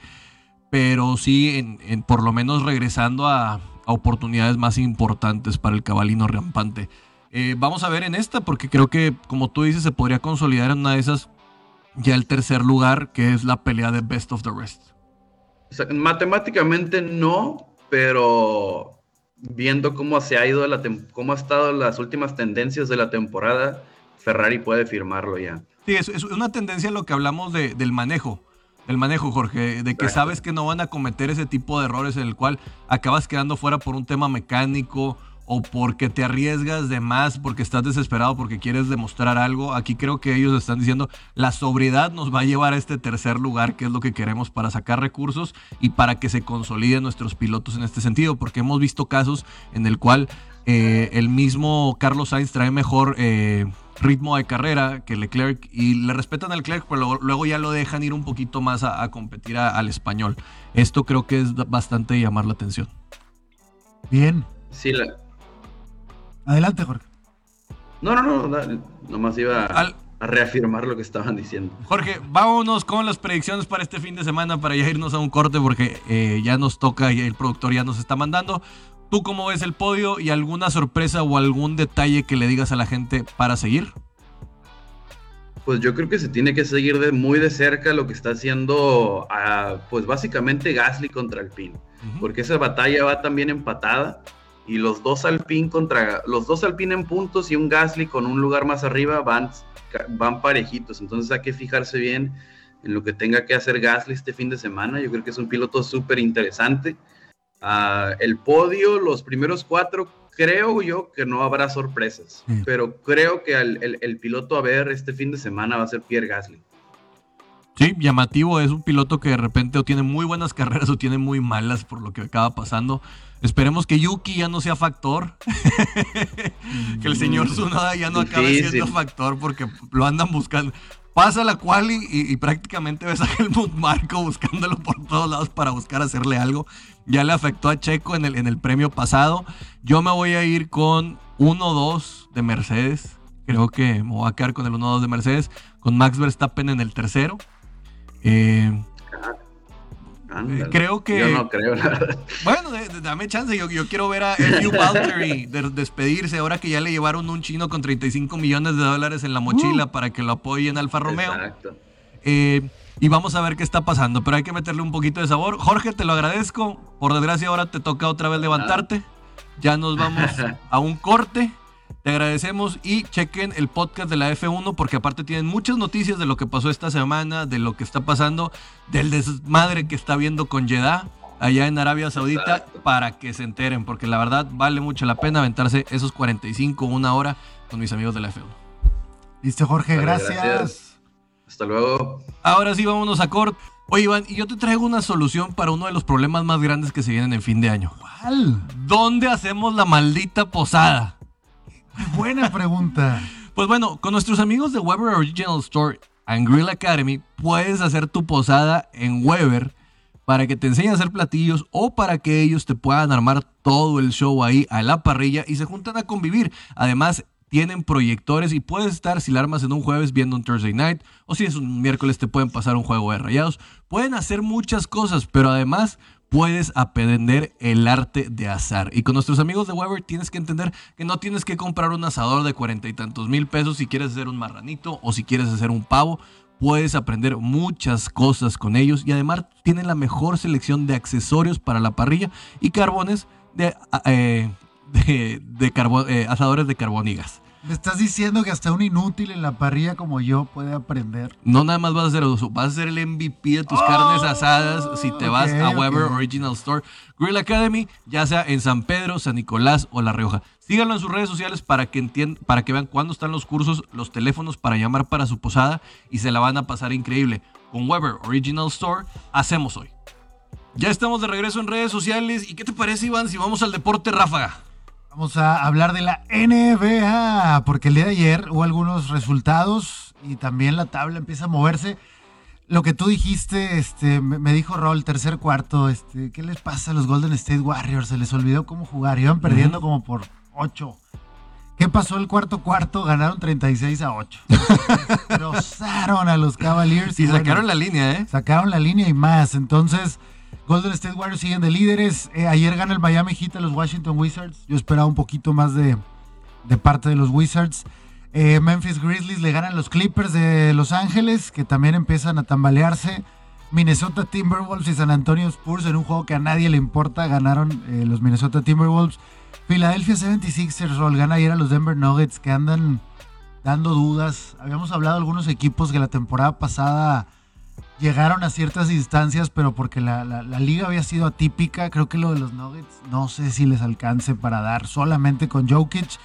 pero sí, en, por lo menos regresando a, oportunidades más importantes para el cabalino rampante. Eh, vamos a ver en esta, porque creo que, como tú dices, se podría consolidar en una de esas ya el tercer lugar, que es la pelea de Best of the Rest. matemáticamente no, pero viendo cómo se ha ido la cómo ha estado las últimas tendencias de la temporada, Ferrari puede firmarlo ya. Sí, es, es una tendencia lo que hablamos de, del manejo. El manejo, Jorge, de que sabes que no van a cometer ese tipo de errores en el cual acabas quedando fuera por un tema mecánico o porque te arriesgas de más, porque estás desesperado, porque quieres demostrar algo. Aquí creo que ellos están diciendo, la sobriedad nos va a llevar a este tercer lugar, que es lo que queremos para sacar recursos y para que se consoliden nuestros pilotos en este sentido, porque hemos visto casos en el cual eh, el mismo Carlos Sainz trae mejor eh, ritmo de carrera que Leclerc y le respetan al Leclerc, pero luego, ya lo dejan ir un poquito más a, competir al español. Esto creo que es bastante llamar la atención. Bien. Sí, la, Adelante, Jorge. No, no, no, nomás iba a, reafirmar lo que estaban diciendo. Jorge, vámonos con las predicciones para este fin de semana para ya irnos a un corte porque eh, ya nos toca y el productor ya nos está mandando. ¿Tú cómo ves el podio y alguna sorpresa o algún detalle que le digas a la gente para seguir? Pues yo creo que se tiene que seguir de muy de cerca lo que está haciendo, ah, pues básicamente Gasly contra Alpine, porque esa batalla va también empatada y los dos Alpine contra los dos Alpine en puntos y un Gasly con un lugar más arriba van, van parejitos. Entonces hay que fijarse bien en lo que tenga que hacer Gasly este fin de semana. Yo creo que es un piloto súper interesante. Ah, el podio, los primeros cuatro, creo yo que no habrá sorpresas, pero creo que el, el, piloto a ver este fin de semana va a ser Pierre Gasly. Sí, llamativo, es un piloto que de repente o tiene muy buenas carreras o tiene muy malas por lo que acaba pasando. Esperemos que Yuki ya no sea factor. [laughs] que el señor Tsunoda ya no acabe siendo factor porque lo andan buscando. Pasa la cual y, prácticamente ves a Helmut Marco buscándolo por todos lados para buscar hacerle algo. Ya le afectó a Checo en el, en el premio pasado. Yo me voy a ir con 1-2 de Mercedes. Creo que me voy a quedar con el 1-2 de Mercedes. Con Max Verstappen en el tercero. Eh, Creo que. Yo no creo, Bueno, dame chance. Yo, quiero ver a Hugh Valtteri despedirse ahora que ya le llevaron un chino con 35 millones de dólares en la mochila uh. para que lo apoye en Alfa Romeo. Exacto. Eh, y vamos a ver qué está pasando, pero hay que meterle un poquito de sabor. Jorge, te lo agradezco. Por desgracia, ahora te toca otra vez levantarte. Ya nos vamos [laughs] a un corte. Te agradecemos y chequen el podcast de la F1 porque aparte tienen muchas noticias de lo que pasó esta semana, de lo que está pasando, del desmadre que está viendo con Jeddah allá en Arabia Saudita para que se enteren porque la verdad vale mucho la pena aventarse esos 45, una hora con mis amigos de la F1. Listo Jorge, gracias. Hasta luego. Ahora sí, vámonos a corte. Oye, Iván, y yo te traigo una solución para uno de los problemas más grandes que se vienen en fin de año. ¿Cuál? ¿Dónde hacemos la maldita posada? Buena pregunta. Pues bueno, con nuestros amigos de Weber Original Store and Grill Academy puedes hacer tu posada en Weber para que te enseñen a hacer platillos o para que ellos te puedan armar todo el show ahí a la parrilla y se juntan a convivir. Además, tienen proyectores y puedes estar, si la armas en un jueves, viendo un Thursday night, o si es un miércoles, te pueden pasar un juego de rayados. Pueden hacer muchas cosas, pero además puedes aprender el arte de asar. Y con nuestros amigos de Weber tienes que entender que no tienes que comprar un asador de cuarenta y tantos mil pesos si quieres hacer un marranito o si quieres hacer un pavo. Puedes aprender muchas cosas con ellos y además tienen la mejor selección de accesorios para la parrilla y carbones de, eh, de, eh, asadores de carbón y gas. Me estás diciendo que hasta un inútil en la parrilla como yo puede aprender. No nada más vas a ser vas a ser el MVP de tus carnes oh, asadas si te vas a Weber Original Store Grill Academy, ya sea en San Pedro, San Nicolás o La Rioja. Síganlo en sus redes sociales para que entiendan, para que vean cuándo están los cursos, los teléfonos para llamar para su posada y se la van a pasar increíble. Con Weber Original Store hacemos hoy. Ya estamos de regreso en redes sociales. ¿Y qué te parece, Iván, si vamos al deporte ráfaga? Vamos a hablar de la NBA, porque el día de ayer hubo algunos resultados y también la tabla empieza a moverse. Lo que tú dijiste, este, me dijo Raúl, tercer cuarto, este, ¿qué les pasa a los Golden State Warriors? Se les olvidó cómo jugar, iban perdiendo como por 8. ¿Qué pasó el cuarto cuarto? Ganaron 36 a 8. [laughs] Destrozaron a los Cavaliers. Y, sacaron la línea, ¿eh? Sacaron la línea y más. Entonces, Golden State Warriors siguen de líderes. Eh, ayer gana el Miami Heat a los Washington Wizards. Yo esperaba un poquito más de, parte de los Wizards. Eh, Memphis Grizzlies le ganan los Clippers de Los Ángeles, que también empiezan a tambalearse. Minnesota Timberwolves y San Antonio Spurs en un juego que a nadie le importa. Ganaron eh, los Minnesota Timberwolves. Philadelphia 76ers roll gana ayer a los Denver Nuggets que andan dando dudas. Habíamos hablado de algunos equipos que la temporada pasada llegaron a ciertas instancias, pero porque la, liga había sido atípica. Creo que lo de los Nuggets no sé si les alcance para dar solamente con Jokic.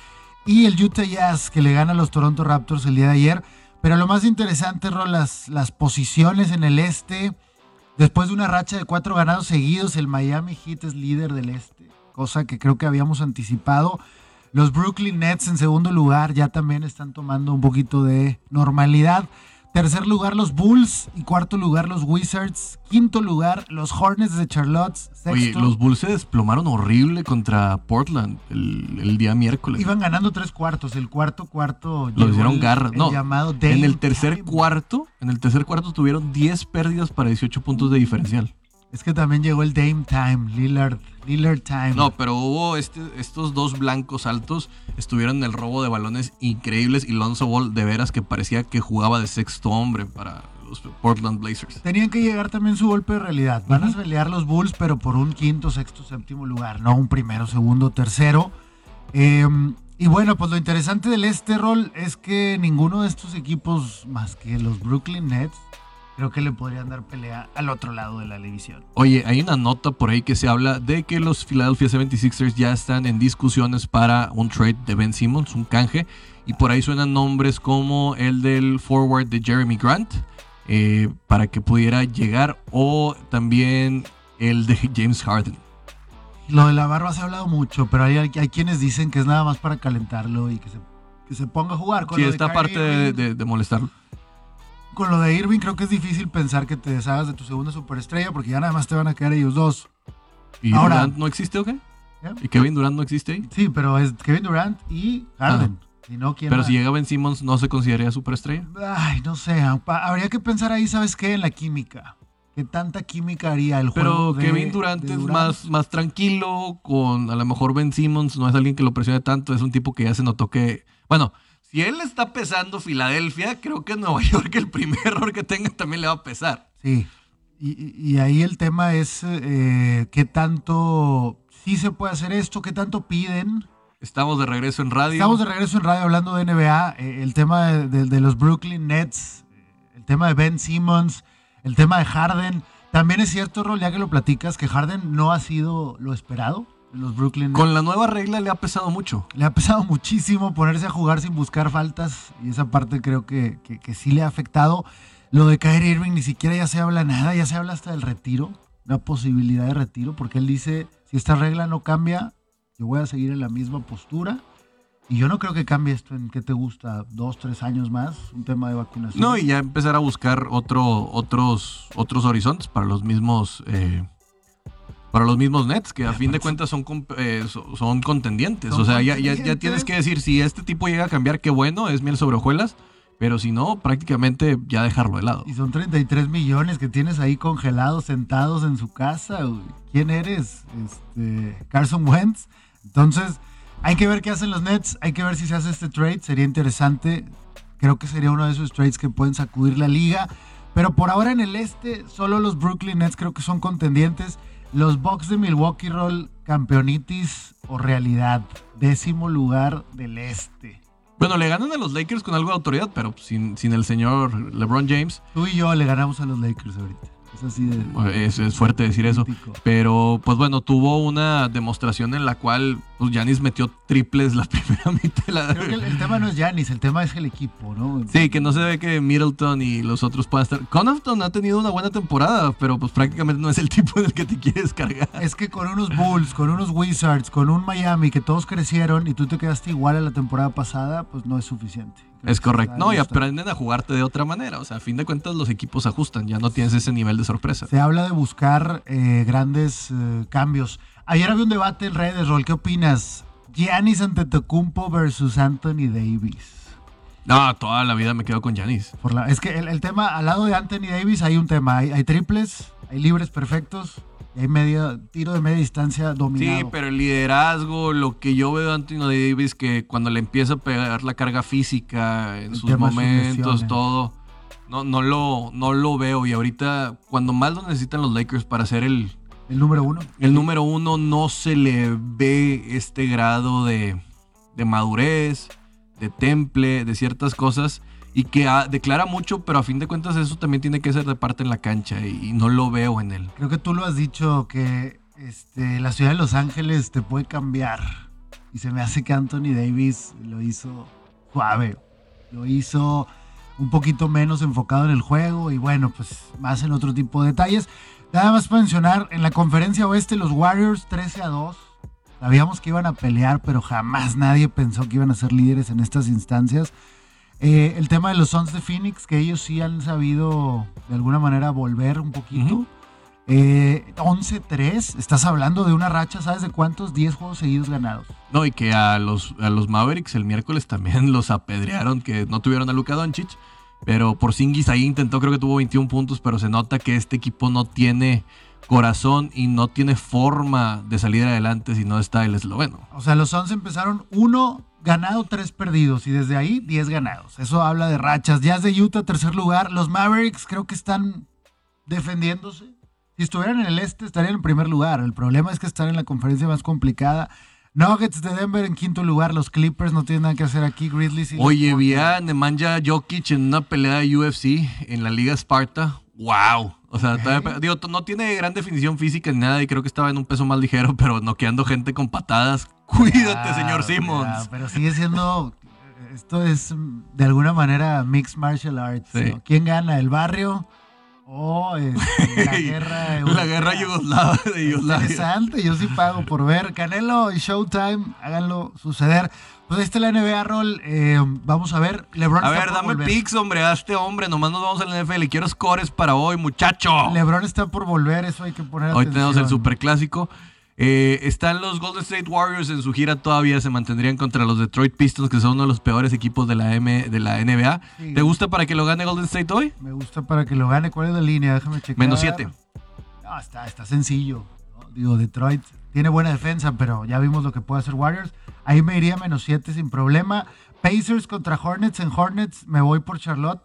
Y el Utah Jazz que le gana a los Toronto Raptors el día de ayer. Pero lo más interesante, Ron, las posiciones en el este. Después de una racha de cuatro ganados seguidos, el Miami Heat es líder del este. Cosa que creo que habíamos anticipado. Los Brooklyn Nets en segundo lugar ya también están tomando un poquito de normalidad. Tercer lugar los Bulls y cuarto lugar los Wizards. Quinto lugar los Hornets de Charlotte. Sexto, Oye, los Bulls se desplomaron horrible contra Portland el, el día miércoles. Iban ganando tres cuartos. El cuarto cuarto lo hicieron garra. No, llamado en el tercer cuarto, en el tercer cuarto tuvieron 10 pérdidas para 18 puntos de diferencial. Es que también llegó el Dame Time, Lillard, Lillard Time. No, pero hubo este, estos dos blancos altos, estuvieron en el robo de balones increíbles y Lonzo Ball de veras que parecía que jugaba de sexto hombre para los Portland Blazers. Tenían que llegar también su golpe de realidad. Van a pelear los Bulls, pero por un quinto, sexto, séptimo lugar, no un primero, segundo, tercero. Eh, y bueno, pues lo interesante del este rol es que ninguno de estos equipos, más que los Brooklyn Nets, creo que le podrían dar pelea al otro lado de la división. Oye, hay una nota por ahí que se habla de que los Philadelphia 76ers ya están en discusiones para un trade de Ben Simmons, un canje, y por ahí suenan nombres como el del forward de Jeremy Grant, eh, para que pudiera llegar, o también el de James Harden. Lo de la barba se ha hablado mucho, pero hay, hay, quienes dicen que es nada más para calentarlo y que se, que se ponga a jugar. Con sí, esta parte de, de, de molestarlo con lo de Irving creo que es difícil pensar que te deshagas de tu segunda superestrella porque ya nada más te van a quedar ellos dos. ¿Y Ahora, Durant no existe o qué? ¿yeah? ¿Y Kevin Durant no existe ahí? Sí, pero es Kevin Durant y Harden. Ah. Si no, ¿quién pero más? si llega Ben Simmons, ¿no se consideraría superestrella? Ay, no sé. Habría que pensar ahí, ¿sabes qué? En la química. ¿Qué tanta química haría el pero juego? Pero Kevin Durant es más, más tranquilo, con a lo mejor Ben Simmons no es alguien que lo presione tanto, es un tipo que ya se notó que... Bueno, si él está pesando Filadelfia, creo que en Nueva [laughs] York el primer error que tenga también le va a pesar. Sí. Y, y ahí el tema es eh, qué tanto sí se puede hacer esto, qué tanto piden. Estamos de regreso en radio. Estamos de regreso en radio hablando de NBA. Eh, el tema de, de, de, los Brooklyn Nets, el tema de Ben Simmons, el tema de Harden. También es cierto, Rol, ya que lo platicas, que Harden no ha sido lo esperado los Brooklyn Con la nueva regla le ha pesado mucho. Le ha pesado muchísimo ponerse a jugar sin buscar faltas y esa parte creo que, que, que sí le ha afectado. Lo de Kyrie Irving ni siquiera ya se habla nada, ya se habla hasta del retiro, una posibilidad de retiro, porque él dice, si esta regla no cambia, yo voy a seguir en la misma postura. Y yo no creo que cambie esto en qué te gusta, dos, tres años más, un tema de vacunación. No, y ya empezar a buscar otro, otros, otros horizontes para los mismos... Eh para los mismos Nets, que a fin de cuentas son, eh, son contendientes. O sea, ya, ya, ya, tienes que decir, si este tipo llega a cambiar, qué bueno, es miel sobre hojuelas. Pero si no, prácticamente ya dejarlo de lado. Y son 33 millones que tienes ahí congelados, sentados en su casa. ¿Quién eres? Este, Carson Wentz. Entonces, hay que ver qué hacen los Nets. Hay que ver si se hace este trade. Sería interesante. Creo que sería uno de esos trades que pueden sacudir la liga. Pero por ahora en el este, solo los Brooklyn Nets creo que son contendientes. Los Bucks de Milwaukee Roll, campeonitis o realidad. Décimo lugar del este. Bueno, le ganan a los Lakers con algo de autoridad, pero sin, sin el señor LeBron James. Tú y yo le ganamos a los Lakers ahorita. Es así de. Es, es fuerte decir eso. Típico. Pero, pues bueno, tuvo una demostración en la cual pues, Giannis metió triples la [laughs] primera mitad. De la... Creo que el, el, tema no es Giannis, el tema es el equipo, ¿no? Sí, que no se ve que Middleton y los otros puedan estar. Connaughton ha tenido una buena temporada, pero pues prácticamente no es el tipo en el que te quieres cargar. Es que con unos Bulls, con unos Wizards, con un Miami que todos crecieron y tú te quedaste igual a la temporada pasada, pues no es suficiente. Es correcto. No, y aprenden a jugarte de otra manera. O sea, a fin de cuentas los equipos ajustan, ya no tienes ese nivel de sorpresa. Se habla de buscar eh, grandes eh, cambios. Ayer había un debate en redes, Rol, ¿qué opinas? Giannis Antetokounmpo versus Anthony Davis. No, toda la vida me quedo con Giannis. Por la, es que el, el, tema, al lado de Anthony Davis hay un tema, hay, hay triples, hay libres perfectos, y hay media, tiro de media distancia dominado. Sí, pero el liderazgo, lo que yo veo de Anthony Davis, que cuando le empieza a pegar la carga física en el sus momentos, todo, no, no, lo, no lo veo. Y ahorita, cuando más lo necesitan los Lakers para ser el, el número uno. El número uno no se le ve este grado de, de madurez, de temple, de ciertas cosas y que ah, declara mucho, pero a fin de cuentas eso también tiene que ser de parte en la cancha y, no lo veo en él. Creo que tú lo has dicho que este, la ciudad de Los Ángeles te puede cambiar y se me hace que Anthony Davis lo hizo suave, lo hizo un poquito menos enfocado en el juego y bueno, pues más en otro tipo de detalles. Nada más para mencionar, en la conferencia oeste los Warriors 13 a 2. Sabíamos que iban a pelear, pero jamás nadie pensó que iban a ser líderes en estas instancias. Eh, el tema de los Suns de Phoenix, que ellos sí han sabido de alguna manera volver un poquito. 11-3, eh, estás hablando de una racha, ¿sabes de cuántos? 10 juegos seguidos ganados. No, y que a los, a los Mavericks el miércoles también [laughs] los apedrearon, que no tuvieron a Luka Doncic. Pero por Singis ahí intentó, creo que tuvo 21 puntos, pero se nota que este equipo no tiene corazón y no tiene forma de salir adelante si no está el esloveno. O sea, los Suns empezaron uno ganado, tres perdidos y desde ahí 10 ganados. Eso habla de rachas. Jazz de Utah, tercer lugar. Los Mavericks creo que están defendiéndose. Si estuvieran en el este estarían en primer lugar. El problema es que están en la conferencia más complicada. Nuggets de Denver en quinto lugar. Los Clippers no tienen nada que hacer aquí. Grizzlies y Oye, vi a Nemanja Jokic en una pelea de UFC en la Liga Sparta. ¡Wow! O sea, digo, no tiene gran definición física ni nada y creo que estaba en un peso más ligero, pero noqueando gente con patadas. Cuídate, señor Simmons. pero sigue siendo. Esto es de alguna manera mixed martial arts. ¿Quién gana? ¿El barrio? Oh, este, [laughs] la guerra La guerra yugoslava de Yugoslavia. Interesante, yo sí pago por ver. Canelo y Showtime, háganlo suceder. Pues ahí está la NBA Roll. Eh, vamos a ver. LeBron a ver, dame picks, hombre, a este hombre. Nomás nos vamos al NFL. Quiero scores para hoy, muchacho. LeBron está por volver, eso hay que poner Hoy tenemos el superclásico. Eh, están los Golden State Warriors en su gira todavía, se mantendrían contra los Detroit Pistons, que son uno de los peores equipos de la, M, de la NBA. ¿Te gusta para que lo gane Golden State hoy? Me gusta para que lo gane. ¿Cuál es la línea? Déjame checar. Menos 7. No, está, está sencillo. Digo, Detroit tiene buena defensa, pero ya vimos lo que puede hacer Warriors. Ahí me iría menos 7 sin problema. Pacers contra Hornets. En Hornets me voy por Charlotte.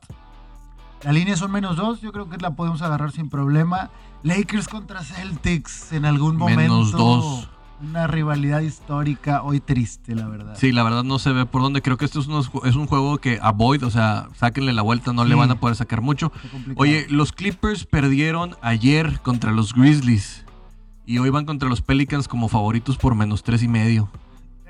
La línea son menos 2. Yo creo que la podemos agarrar sin problema. Lakers contra Celtics en algún momento. Menos dos. Una rivalidad histórica hoy triste, la verdad. Sí, la verdad no se ve por dónde. Creo que esto es, es un juego que avoid, o sea, sáquenle la vuelta, no le van a poder sacar mucho. Oye, los Clippers perdieron ayer contra los Grizzlies y hoy van contra los Pelicans como favoritos por menos tres y medio.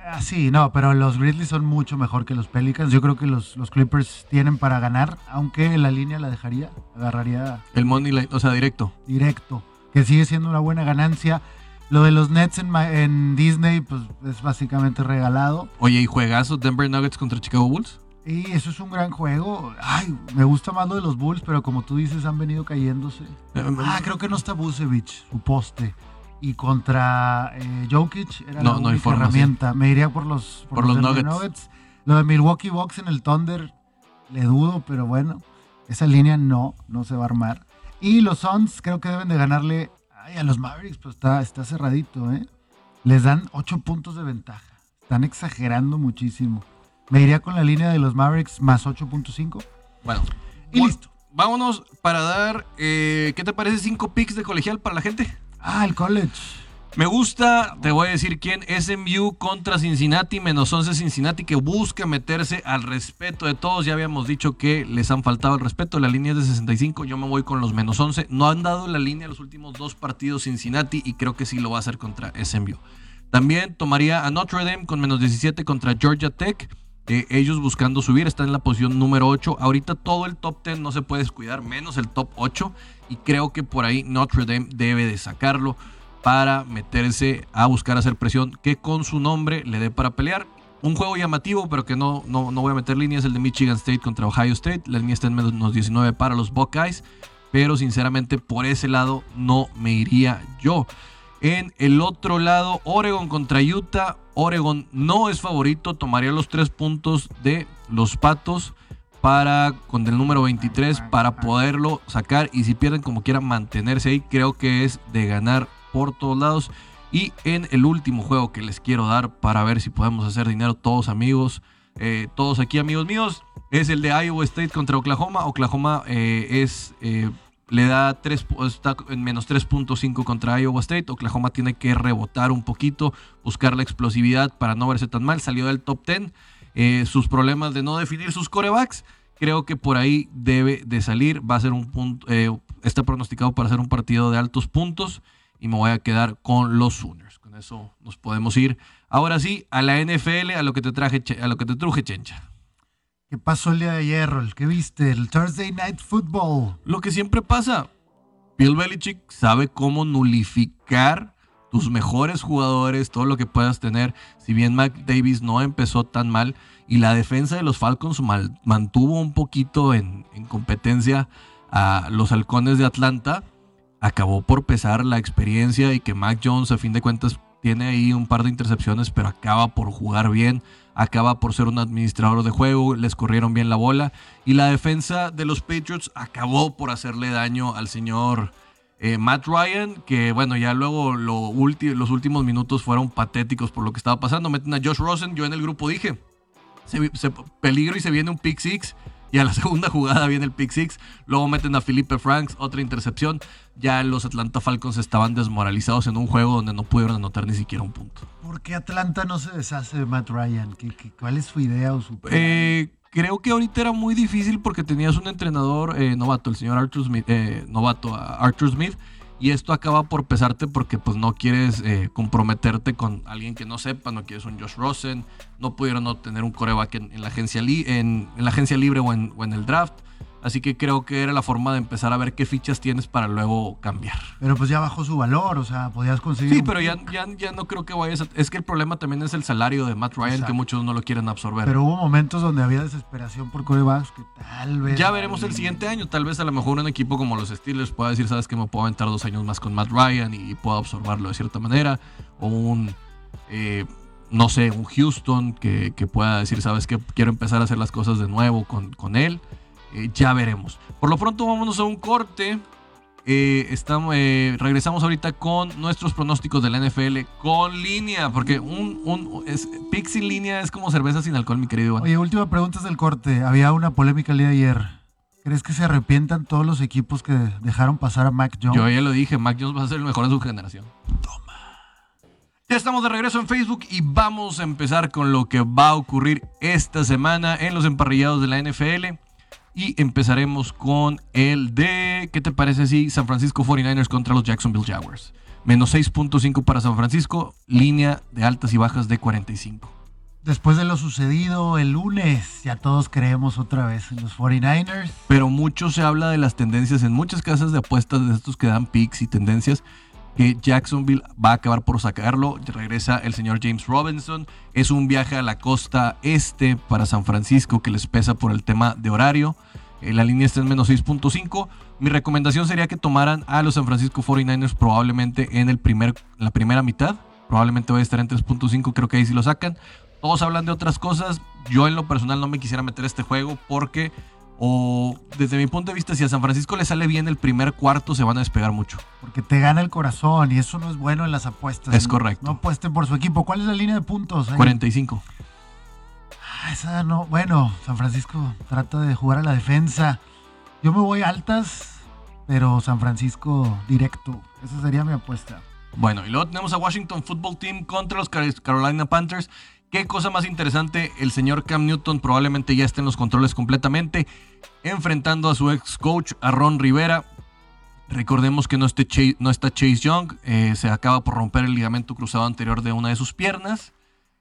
Ah, sí, no, pero los Grizzlies son mucho mejor que los Pelicans. Yo creo que los, los Clippers tienen para ganar, aunque la línea la dejaría, agarraría. El money line, o sea, directo. Directo, que sigue siendo una buena ganancia. Lo de los Nets en, en Disney, pues es básicamente regalado. Oye, ¿y juegazo Denver Nuggets contra Chicago Bulls? Y eso es un gran juego. Ay, me gusta más lo de los Bulls, pero como tú dices, han venido cayéndose. Eh, ah, creo que no está Busevich, su poste y contra eh, Jokic era la única herramienta. Me iría por los, por, los, nuggets. Lo de Milwaukee Bucks en el Thunder, le dudo, pero bueno, esa línea no, no se va a armar. Y los Suns creo que deben de ganarle a los Mavericks, pues está, está cerradito, ¿eh? Les dan 8 puntos de ventaja. Están exagerando muchísimo. Me iría con la línea de los Mavericks más 8.5. Bueno. Y listo. Vámonos para dar, eh, ¿qué te parece? Cinco picks de colegial para la gente. Ah, el college. Me gusta, te voy a decir quién, SMU contra Cincinnati, menos 11 Cincinnati, que busca meterse al respeto de todos. Ya habíamos dicho que les han faltado el respeto. La línea es de 65, yo me voy con los menos 11. No han dado la línea los últimos dos partidos Cincinnati y creo que sí lo va a hacer contra SMU. También tomaría a Notre Dame con menos 17 contra Georgia Tech. Ellos buscando subir, están en la posición número 8. Ahorita todo el top 10 no se puede descuidar, menos el top 8 y creo que por ahí Notre Dame debe de sacarlo para meterse a buscar hacer presión que con su nombre le dé para pelear. Un juego llamativo, pero que no, no, no voy a meter líneas, el de Michigan State contra Ohio State. La línea está en menos 19 para los Buckeyes, pero sinceramente por ese lado no me iría yo. En el otro lado, Oregon contra Utah. Oregon no es favorito, tomaría los tres puntos de los Patos para con el número 23 para poderlo sacar. Y si pierden como quieran mantenerse ahí. Creo que es de ganar por todos lados. Y en el último juego que les quiero dar para ver si podemos hacer dinero todos amigos eh, todos aquí amigos míos es el de Iowa State contra Oklahoma. Oklahoma eh, es eh, le da 3, está en menos 3.5 contra Iowa State. Oklahoma tiene que rebotar un poquito, buscar la explosividad para no verse tan mal. Salió del top 10. sus problemas de no definir sus corebacks Creo que por ahí debe de salir. Va a ser un punto, eh, está pronosticado para ser un partido de altos puntos y me voy a quedar con los Sooners. Con eso nos podemos ir. Ahora sí, a la NFL, a lo que te traje, a lo que te truje, Chencha. ¿Qué pasó el día de ayer? ¿Qué viste? El Thursday Night Football. Lo que siempre pasa. Bill Belichick sabe cómo nulificar tus mejores jugadores, todo lo que puedas tener. Si bien Mac Davis no empezó tan mal y la defensa de los Falcons mantuvo un poquito en, en competencia a los halcones de Atlanta, acabó por pesar la experiencia y que Mac Jones a fin de cuentas tiene ahí un par de intercepciones, pero acaba por jugar bien, acaba por ser un administrador de juego, les corrieron bien la bola y la defensa de los Patriots acabó por hacerle daño al señor eh, Matt Ryan, que bueno, ya luego lo los últimos minutos fueron patéticos por lo que estaba pasando. Meten a Josh Rosen, yo en el grupo dije, se, peligro y se viene un pick six y a la [laughs] segunda jugada viene el pick six. Luego meten a Felipe Franks, otra intercepción. Ya los Atlanta Falcons estaban desmoralizados en un juego donde no pudieron anotar ni siquiera un punto. ¿Por qué Atlanta no se deshace de Matt Ryan? cuál es su idea o su eh, creo que ahorita era muy difícil porque tenías un entrenador eh, novato, el señor Arthur Smith, eh, novato, Arthur Smith, y esto acaba por pesarte porque pues no quieres eh, comprometerte con alguien que no sepa, no quieres un Josh Rosen, no pudieron obtener un coreback en, la, agencia en, la agencia libre o en, o en el draft. Así que creo que era la forma de empezar a ver qué fichas tienes para luego cambiar. Pero pues ya bajó su valor, o sea, podías conseguir. Sí, pero ya, ya, no creo que vayas a... Es que el problema también es el salario de Matt Ryan, que muchos no lo quieren absorber. Pero hubo momentos donde había desesperación por corebacks que tal vez. Ya veremos el siguiente año. Tal vez a lo mejor un equipo como los Steelers pueda decir, sabes que me puedo aventar dos años más con Matt Ryan y puedo absorberlo de cierta manera. O un. Eh, no sé, un Houston que, que, pueda decir, sabes que quiero empezar a hacer las cosas de nuevo con, con él. Eh, ya veremos. Por lo pronto vámonos a un corte. Eh, estamos, eh, regresamos ahorita con nuestros pronósticos de la NFL con línea, porque un, un es, Pix sin línea es como cerveza sin alcohol, mi querido Oye, última pregunta del corte. Había una polémica el día de ayer. ¿Crees que se arrepientan todos los equipos que dejaron pasar a Mac Jones? Yo ya lo dije, Mac Jones va a ser el mejor de su generación. Toma. Ya estamos de regreso en Facebook y vamos a empezar con lo que va a ocurrir esta semana en los emparrillados de la NFL. Y empezaremos con el de, ¿qué te parece si San Francisco 49ers contra los Jacksonville Jaguars? Menos 6.5 para San Francisco, línea de altas y bajas de 45. Después de lo sucedido el lunes, ya todos creemos otra vez en los 49ers. Pero mucho se habla de las tendencias en muchas casas de apuestas de estos que dan picks y tendencias que Jacksonville va a acabar por sacarlo. Regresa el señor James Robinson. Es un viaje a la costa este para San Francisco que les pesa por el tema de horario. Eh, la línea está en menos 6.5. Mi recomendación sería que tomaran a los San Francisco 49ers probablemente en, el primer, la primera mitad. Probablemente va a estar en 3.5. Creo que ahí sí lo sacan. Todos hablan de otras cosas. Yo en lo personal no me quisiera meter este juego porque o desde mi punto de vista, si a San Francisco le sale bien el primer cuarto, se van a despegar mucho. Porque te gana el corazón y eso no es bueno en las apuestas. Es correcto. No apuesten por su equipo. ¿Cuál es la línea de puntos? 45. Ah, esa no. Bueno, San Francisco trata de jugar a la defensa. Yo me voy altas, pero San Francisco directo. Esa sería mi apuesta. Bueno, y luego tenemos a Washington Football Team contra los Carolina Panthers. Qué cosa más interesante, el señor Cam Newton probablemente ya esté en los controles completamente, enfrentando a su ex coach, a Ron Rivera. Recordemos que no, no está Chase Young, eh, se acaba por romper el ligamento cruzado anterior de una de sus piernas.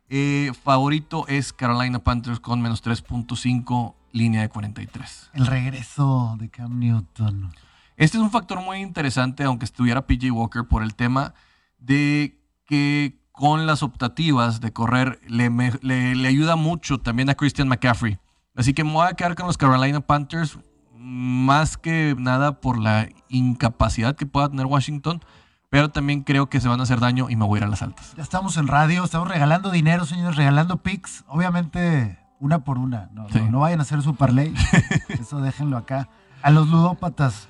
Eh, favorito es Carolina Panthers con menos 3.5, línea de 43. El regreso de Cam Newton. Este es un factor muy interesante, aunque estuviera PJ Walker, por el tema de que con las optativas de correr le, le, ayuda mucho también a Christian McCaffrey. Así que me voy a quedar con los Carolina Panthers más que nada por la incapacidad que pueda tener Washington, pero también creo que se van a hacer daño y me voy a ir a las altas. Ya estamos en radio, estamos regalando dinero, señores, regalando picks, obviamente una por una, no, no, vayan a hacer su parlay, [laughs] eso déjenlo acá. A los ludópatas.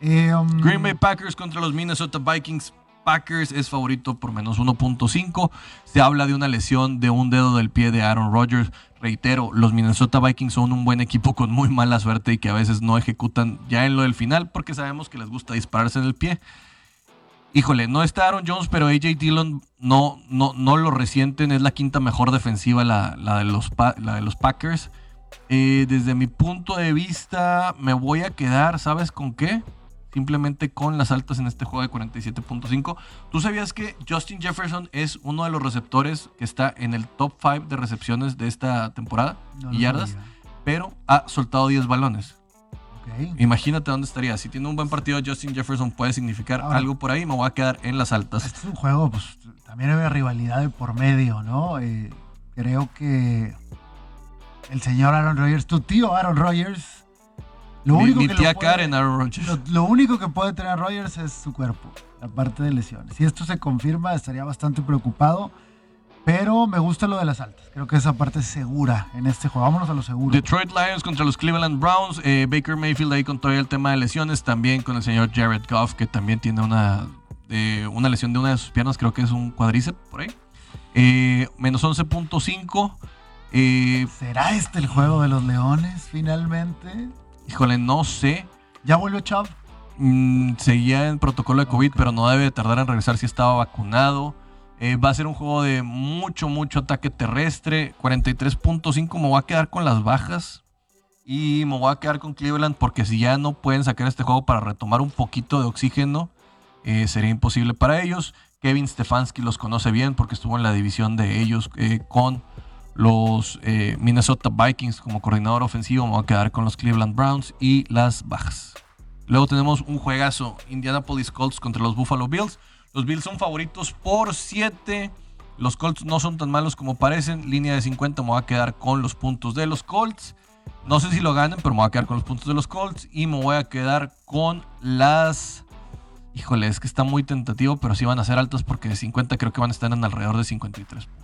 Eh, um, Green Bay Packers contra los Minnesota Vikings. Packers es favorito por menos 1.5. Se habla de una lesión de un dedo del pie de Aaron Rodgers. Reitero, los Minnesota Vikings son un buen equipo con muy mala suerte y que a veces no ejecutan ya en lo del final porque sabemos que les gusta dispararse en el pie. Híjole, no está Aaron Jones, pero AJ Dillon no, no, no lo resienten. Es la quinta mejor defensiva la, de, los, la de los Packers. Eh, desde mi punto de vista, me voy a quedar, ¿sabes con qué? Simplemente con las altas en este juego de 47.5. ¿Tú sabías que Justin Jefferson es uno de los receptores que está en el top 5 de recepciones de esta temporada No y yardas? Pero ha soltado 10 balones. Imagínate dónde estaría. Si tiene un buen partido, Justin Jefferson puede significar Ahora- algo por ahí. Me voy a quedar en las altas. Este es un juego, pues también hay rivalidad de por medio, ¿no? Eh, creo que el señor Aaron Rodgers, tu tío Aaron Rodgers, lo único mi que tía lo puede, Karen, Aaron Rodgers. lo, lo único que puede tener Rodgers es su cuerpo, la parte de lesiones. Si esto se confirma, estaría bastante preocupado. Pero me gusta lo de las altas. Creo que esa parte es segura en este juego. Vámonos a lo seguro. Detroit Lions contra los Cleveland Browns. Eh, Baker Mayfield ahí con todo el tema de lesiones. También con el señor Jared Goff, que también tiene una, eh, una lesión de una de sus piernas. Creo que es un cuadríceps por ahí. Eh, menos 11.5. Eh, ¿Será este el juego de los leones finalmente? Híjole, no sé. ¿Ya volvió Chubb? Mm, seguía en protocolo de COVID, pero no debe de tardar en regresar si estaba vacunado. Eh, va a ser un juego de mucho, mucho ataque terrestre. 43.5 me voy a quedar con las bajas. Y me voy a quedar con Cleveland porque si ya no pueden sacar este juego para retomar un poquito de oxígeno, eh, sería imposible para ellos. Kevin Stefanski los conoce bien porque estuvo en la división de ellos eh, con los eh, Minnesota Vikings como coordinador ofensivo. Voy a quedar con los Cleveland Browns y las bajas. Luego tenemos un juegazo, Indianapolis Colts contra los Buffalo Bills. Los Bills son favoritos por 7. Los Colts no son tan malos como parecen. Línea de 50 me voy a quedar con los puntos de los Colts. No sé si lo ganen, pero me voy a quedar con los puntos de los Colts. Y me voy a quedar con las... Híjole, es que está muy tentativo, pero sí van a ser altas porque de 50 creo que van a estar en alrededor de 53 puntos.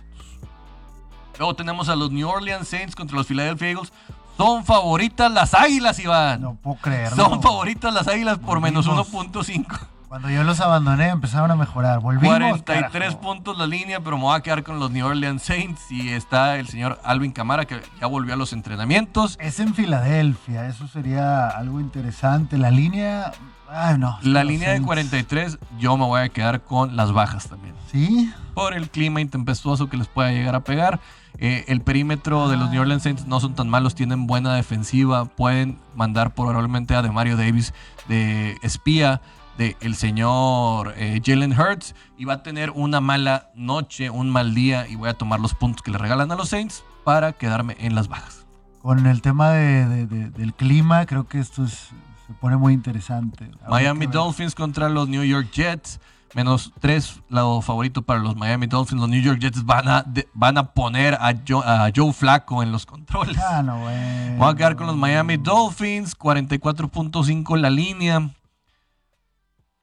Luego tenemos a los New Orleans Saints contra los Philadelphia Eagles. Son favoritas las águilas, Iván. No puedo creerlo. Son favoritas las águilas por menos Volvimos. 1.5. Cuando yo los abandoné empezaron a mejorar. Volvimos. 43 carajo. puntos la línea, pero me voy a quedar con los New Orleans Saints. Y está el señor Alvin Camara, que ya volvió a los entrenamientos. Es en Filadelfia, eso sería algo interesante. La línea. Ay, no. La línea de Saints. 43, yo me voy a quedar con las bajas también. Sí. Por el clima intempestuoso que les pueda llegar a pegar. Eh, el perímetro de los New Orleans Saints no son tan malos, tienen buena defensiva. Pueden mandar probablemente a Demario Davis de espía de el señor eh, Jalen Hurts. Y va a tener una mala noche, un mal día. Y voy a tomar los puntos que le regalan a los Saints para quedarme en las bajas. Con el tema de- de- de- del clima, creo que esto es- se pone muy interesante. Habrá Miami. Dolphins contra los New York Jets. Menos 3, lado favorito para los Miami Dolphins. Los New York Jets van a, de- van a poner a Joe, a Joe Flaco en los controles. Ah, no, bueno. Voy a quedar con los Miami Dolphins. 44.5 la línea.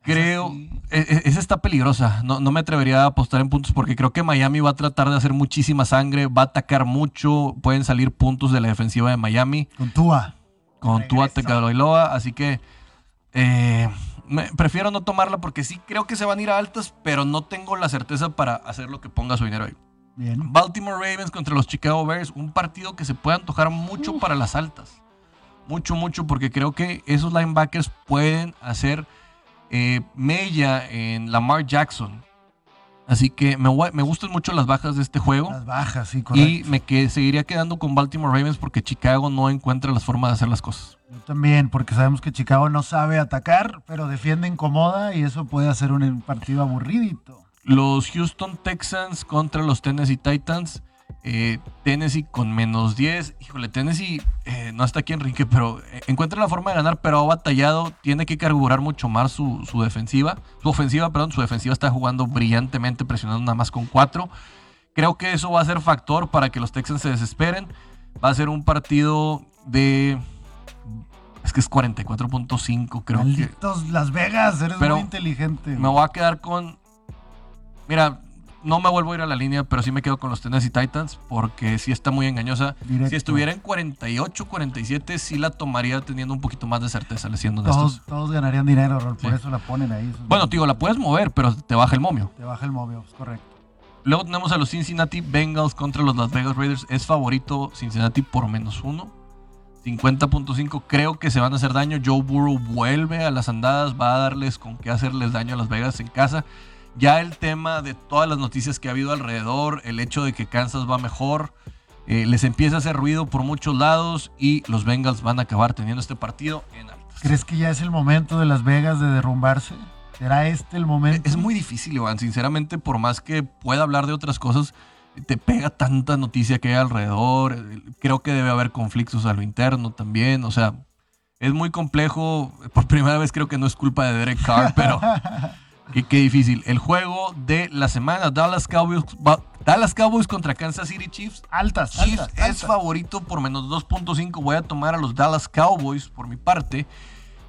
Creo. sí. e- e- Esa está peligrosa. No, no me atrevería a apostar en puntos porque creo que Miami va a tratar de hacer muchísima sangre. Va a atacar mucho. Pueden salir puntos de la defensiva de Miami Con Tua. con Tua. Tagovailoa, así que eh, me- prefiero no tomarla porque sí creo que se van a ir a altas, pero no tengo la certeza para hacer lo que ponga su dinero ahí. Bien. Baltimore Ravens contra los Chicago Bears, un partido que se puede antojar mucho para las altas. Mucho, mucho, porque creo que esos linebackers pueden hacer eh, mella en Lamar Jackson. Así que me, me gustan mucho las bajas de este juego. Las bajas, sí, correcto. Y me que, seguiría quedando con Baltimore Ravens porque Chicago no encuentra las formas de hacer las cosas. Yo también, porque sabemos que Chicago no sabe atacar, pero defiende incomoda y eso puede hacer un, un partido aburridito. Los Houston Texans contra los Tennessee Titans. Eh, Tennessee con menos 10. Híjole, Tennessee eh, no está aquí Enrique, pero eh, encuentra la forma de ganar, pero ha batallado. Tiene que carburar mucho más su, su defensiva. Su ofensiva, perdón, su defensiva está jugando brillantemente, presionando nada más con 4. Creo que eso va a ser factor para que los Texans se desesperen. Va a ser un partido de... Es que es 44.5, creo que... Malditos Las Vegas, eres Pero muy inteligente. Me voy a quedar con. Mira, no me vuelvo a ir a la línea, pero sí me quedo con los Tennessee Titans porque sí está muy engañosa. Directo. Si estuviera en 48, 47, sí la tomaría teniendo un poquito más de certeza, le siendo honestos. todos, todos ganarían dinero, Rol, por Sí. eso la ponen ahí. Bueno, digo, la puedes mover, pero te baja el momio. Te baja el móvil, es correcto. Luego tenemos a los Cincinnati Bengals contra los Las Vegas Raiders. Es favorito Cincinnati por menos uno. 50.5. Creo que se van a hacer daño. Joe Burrow vuelve a las andadas. Va a darles con qué hacerles daño a Las Vegas en casa. Ya el tema de todas las noticias que ha habido alrededor, el hecho de que Kansas va mejor, eh, les empieza a hacer ruido por muchos lados y los Bengals van a acabar teniendo este partido en altas. ¿Crees que ya es el momento de Las Vegas de derrumbarse? ¿Será este el momento? Es muy difícil, Iván. Sinceramente, por más que pueda hablar de otras cosas, te pega tanta noticia que hay alrededor. Creo que debe haber conflictos a lo interno también. O sea, es muy complejo. Por primera vez creo que no es culpa de Derek Carr, pero [laughs] qué, qué difícil. El juego de la semana, Dallas Cowboys, va- Dallas Cowboys contra Kansas City Chiefs. Altas, Chiefs altas, es altas. favorito por menos 2.5. Voy a tomar a los Dallas Cowboys por mi parte.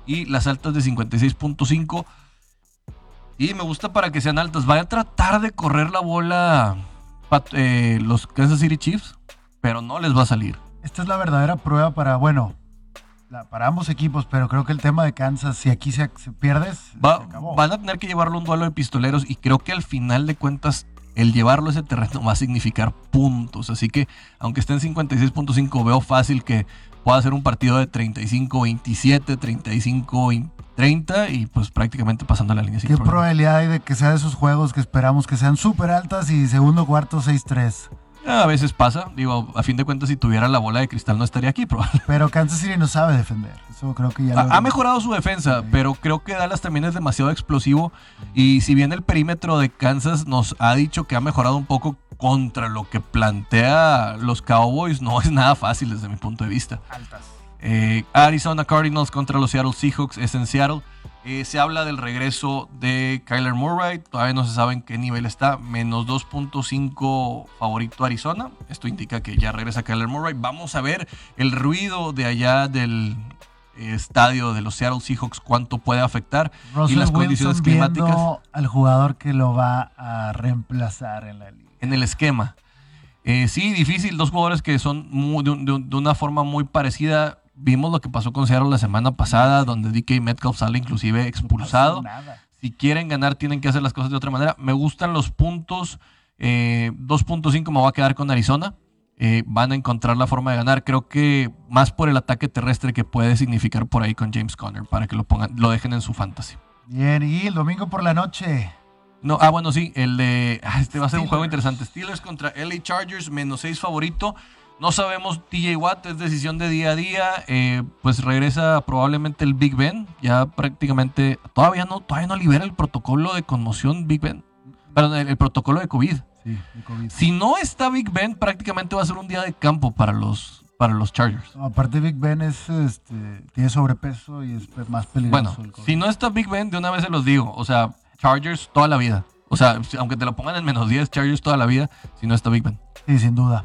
Y las altas de 56.5. Y me gusta para que sean altas. Vaya a tratar de correr la bola eh, los Kansas City Chiefs. Pero no les va a salir. Esta es la verdadera prueba para, bueno, para ambos equipos, pero creo que el tema de Kansas, si aquí se, se pierdes, Va- se acabó. van a tener que llevarlo a un duelo de pistoleros. Y creo que al final de cuentas. El llevarlo a ese terreno va a significar puntos. Así que, aunque esté en 56.5, veo fácil que pueda ser un partido de 35-27, 35-30 y pues prácticamente pasando la línea ¿Qué probabilidad hay de que sea de esos juegos que esperamos que sean súper altas y segundo cuarto 6-3? A veces pasa. Digo, a fin de cuentas, si tuviera la bola de cristal no estaría aquí, [laughs] probablemente. Pero Kansas City no sabe defender. Eso creo que ya lo- Ha, ha mejorado su defensa, Sí. pero creo que Dallas también es demasiado explosivo. Y si bien el perímetro de Kansas nos ha dicho que ha mejorado un poco contra lo que plantea los Cowboys, no es nada fácil desde mi punto de vista. altas. Eh, Arizona Cardinals contra los Seattle Seahawks es en Seattle. Eh, se habla del regreso de Kyler Murray. Todavía no se sabe en qué nivel está. Menos 2.5 favorito Arizona. Esto indica que ya regresa Kyler Murray. Vamos a ver el ruido de allá del eh, estadio de los Seattle Seahawks. Cuánto puede afectar. Russell y las condiciones climáticas al jugador que lo va a reemplazar en la liga. en el esquema. Eh, sí, difícil. Dos jugadores que son muy- de, un- de un- de una forma muy parecida. Vimos lo que pasó con Seattle la semana pasada, donde DK Metcalf sale inclusive expulsado. No. Si quieren ganar, tienen que hacer las cosas de otra manera. Me gustan los puntos. eh, 2.5 me voy a quedar con Arizona. Eh, van a encontrar la forma de ganar. Creo que más por el ataque terrestre que puede significar por ahí con James Conner, para que lo pongan, lo dejen en su fantasy. Bien, y el domingo por la noche. No, ah, bueno, sí, el de. ah, Este va a ser un juego Steelers. interesante. Steelers contra LA Chargers, menos 6 favorito. No sabemos TJ Watt, es decisión de día a día. eh, pues regresa probablemente el Big Ben. Ya prácticamente. Todavía no, todavía no libera el protocolo de conmoción Big Ben. Perdón, el, el protocolo de COVID. Sí, de COVID. Si no está Big Ben, prácticamente va a ser un día de campo para los, para los Chargers. No, aparte Big Ben es, este, tiene sobrepeso y es pe- más peligroso. Bueno, el COVID. si no está Big Ben, de una vez se los digo. O sea, Chargers toda la vida. O sea, aunque te lo pongan en menos 10, Chargers toda la vida, si no está Big Ben. Sí, sin duda.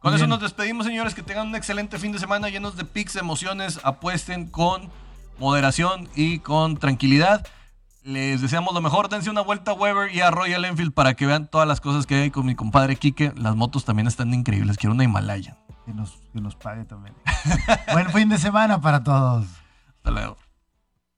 Con eso nos despedimos, señores. Que tengan un excelente fin de semana llenos de pics, emociones. Apuesten con moderación y con tranquilidad. Les deseamos lo mejor. Dense una vuelta a Weber y a Royal Enfield para que vean todas las cosas que hay con mi compadre Quique. Las motos también están increíbles. Quiero una Himalaya. Que nos, que nos pague también. [laughs] Buen fin de semana para todos. Hasta luego.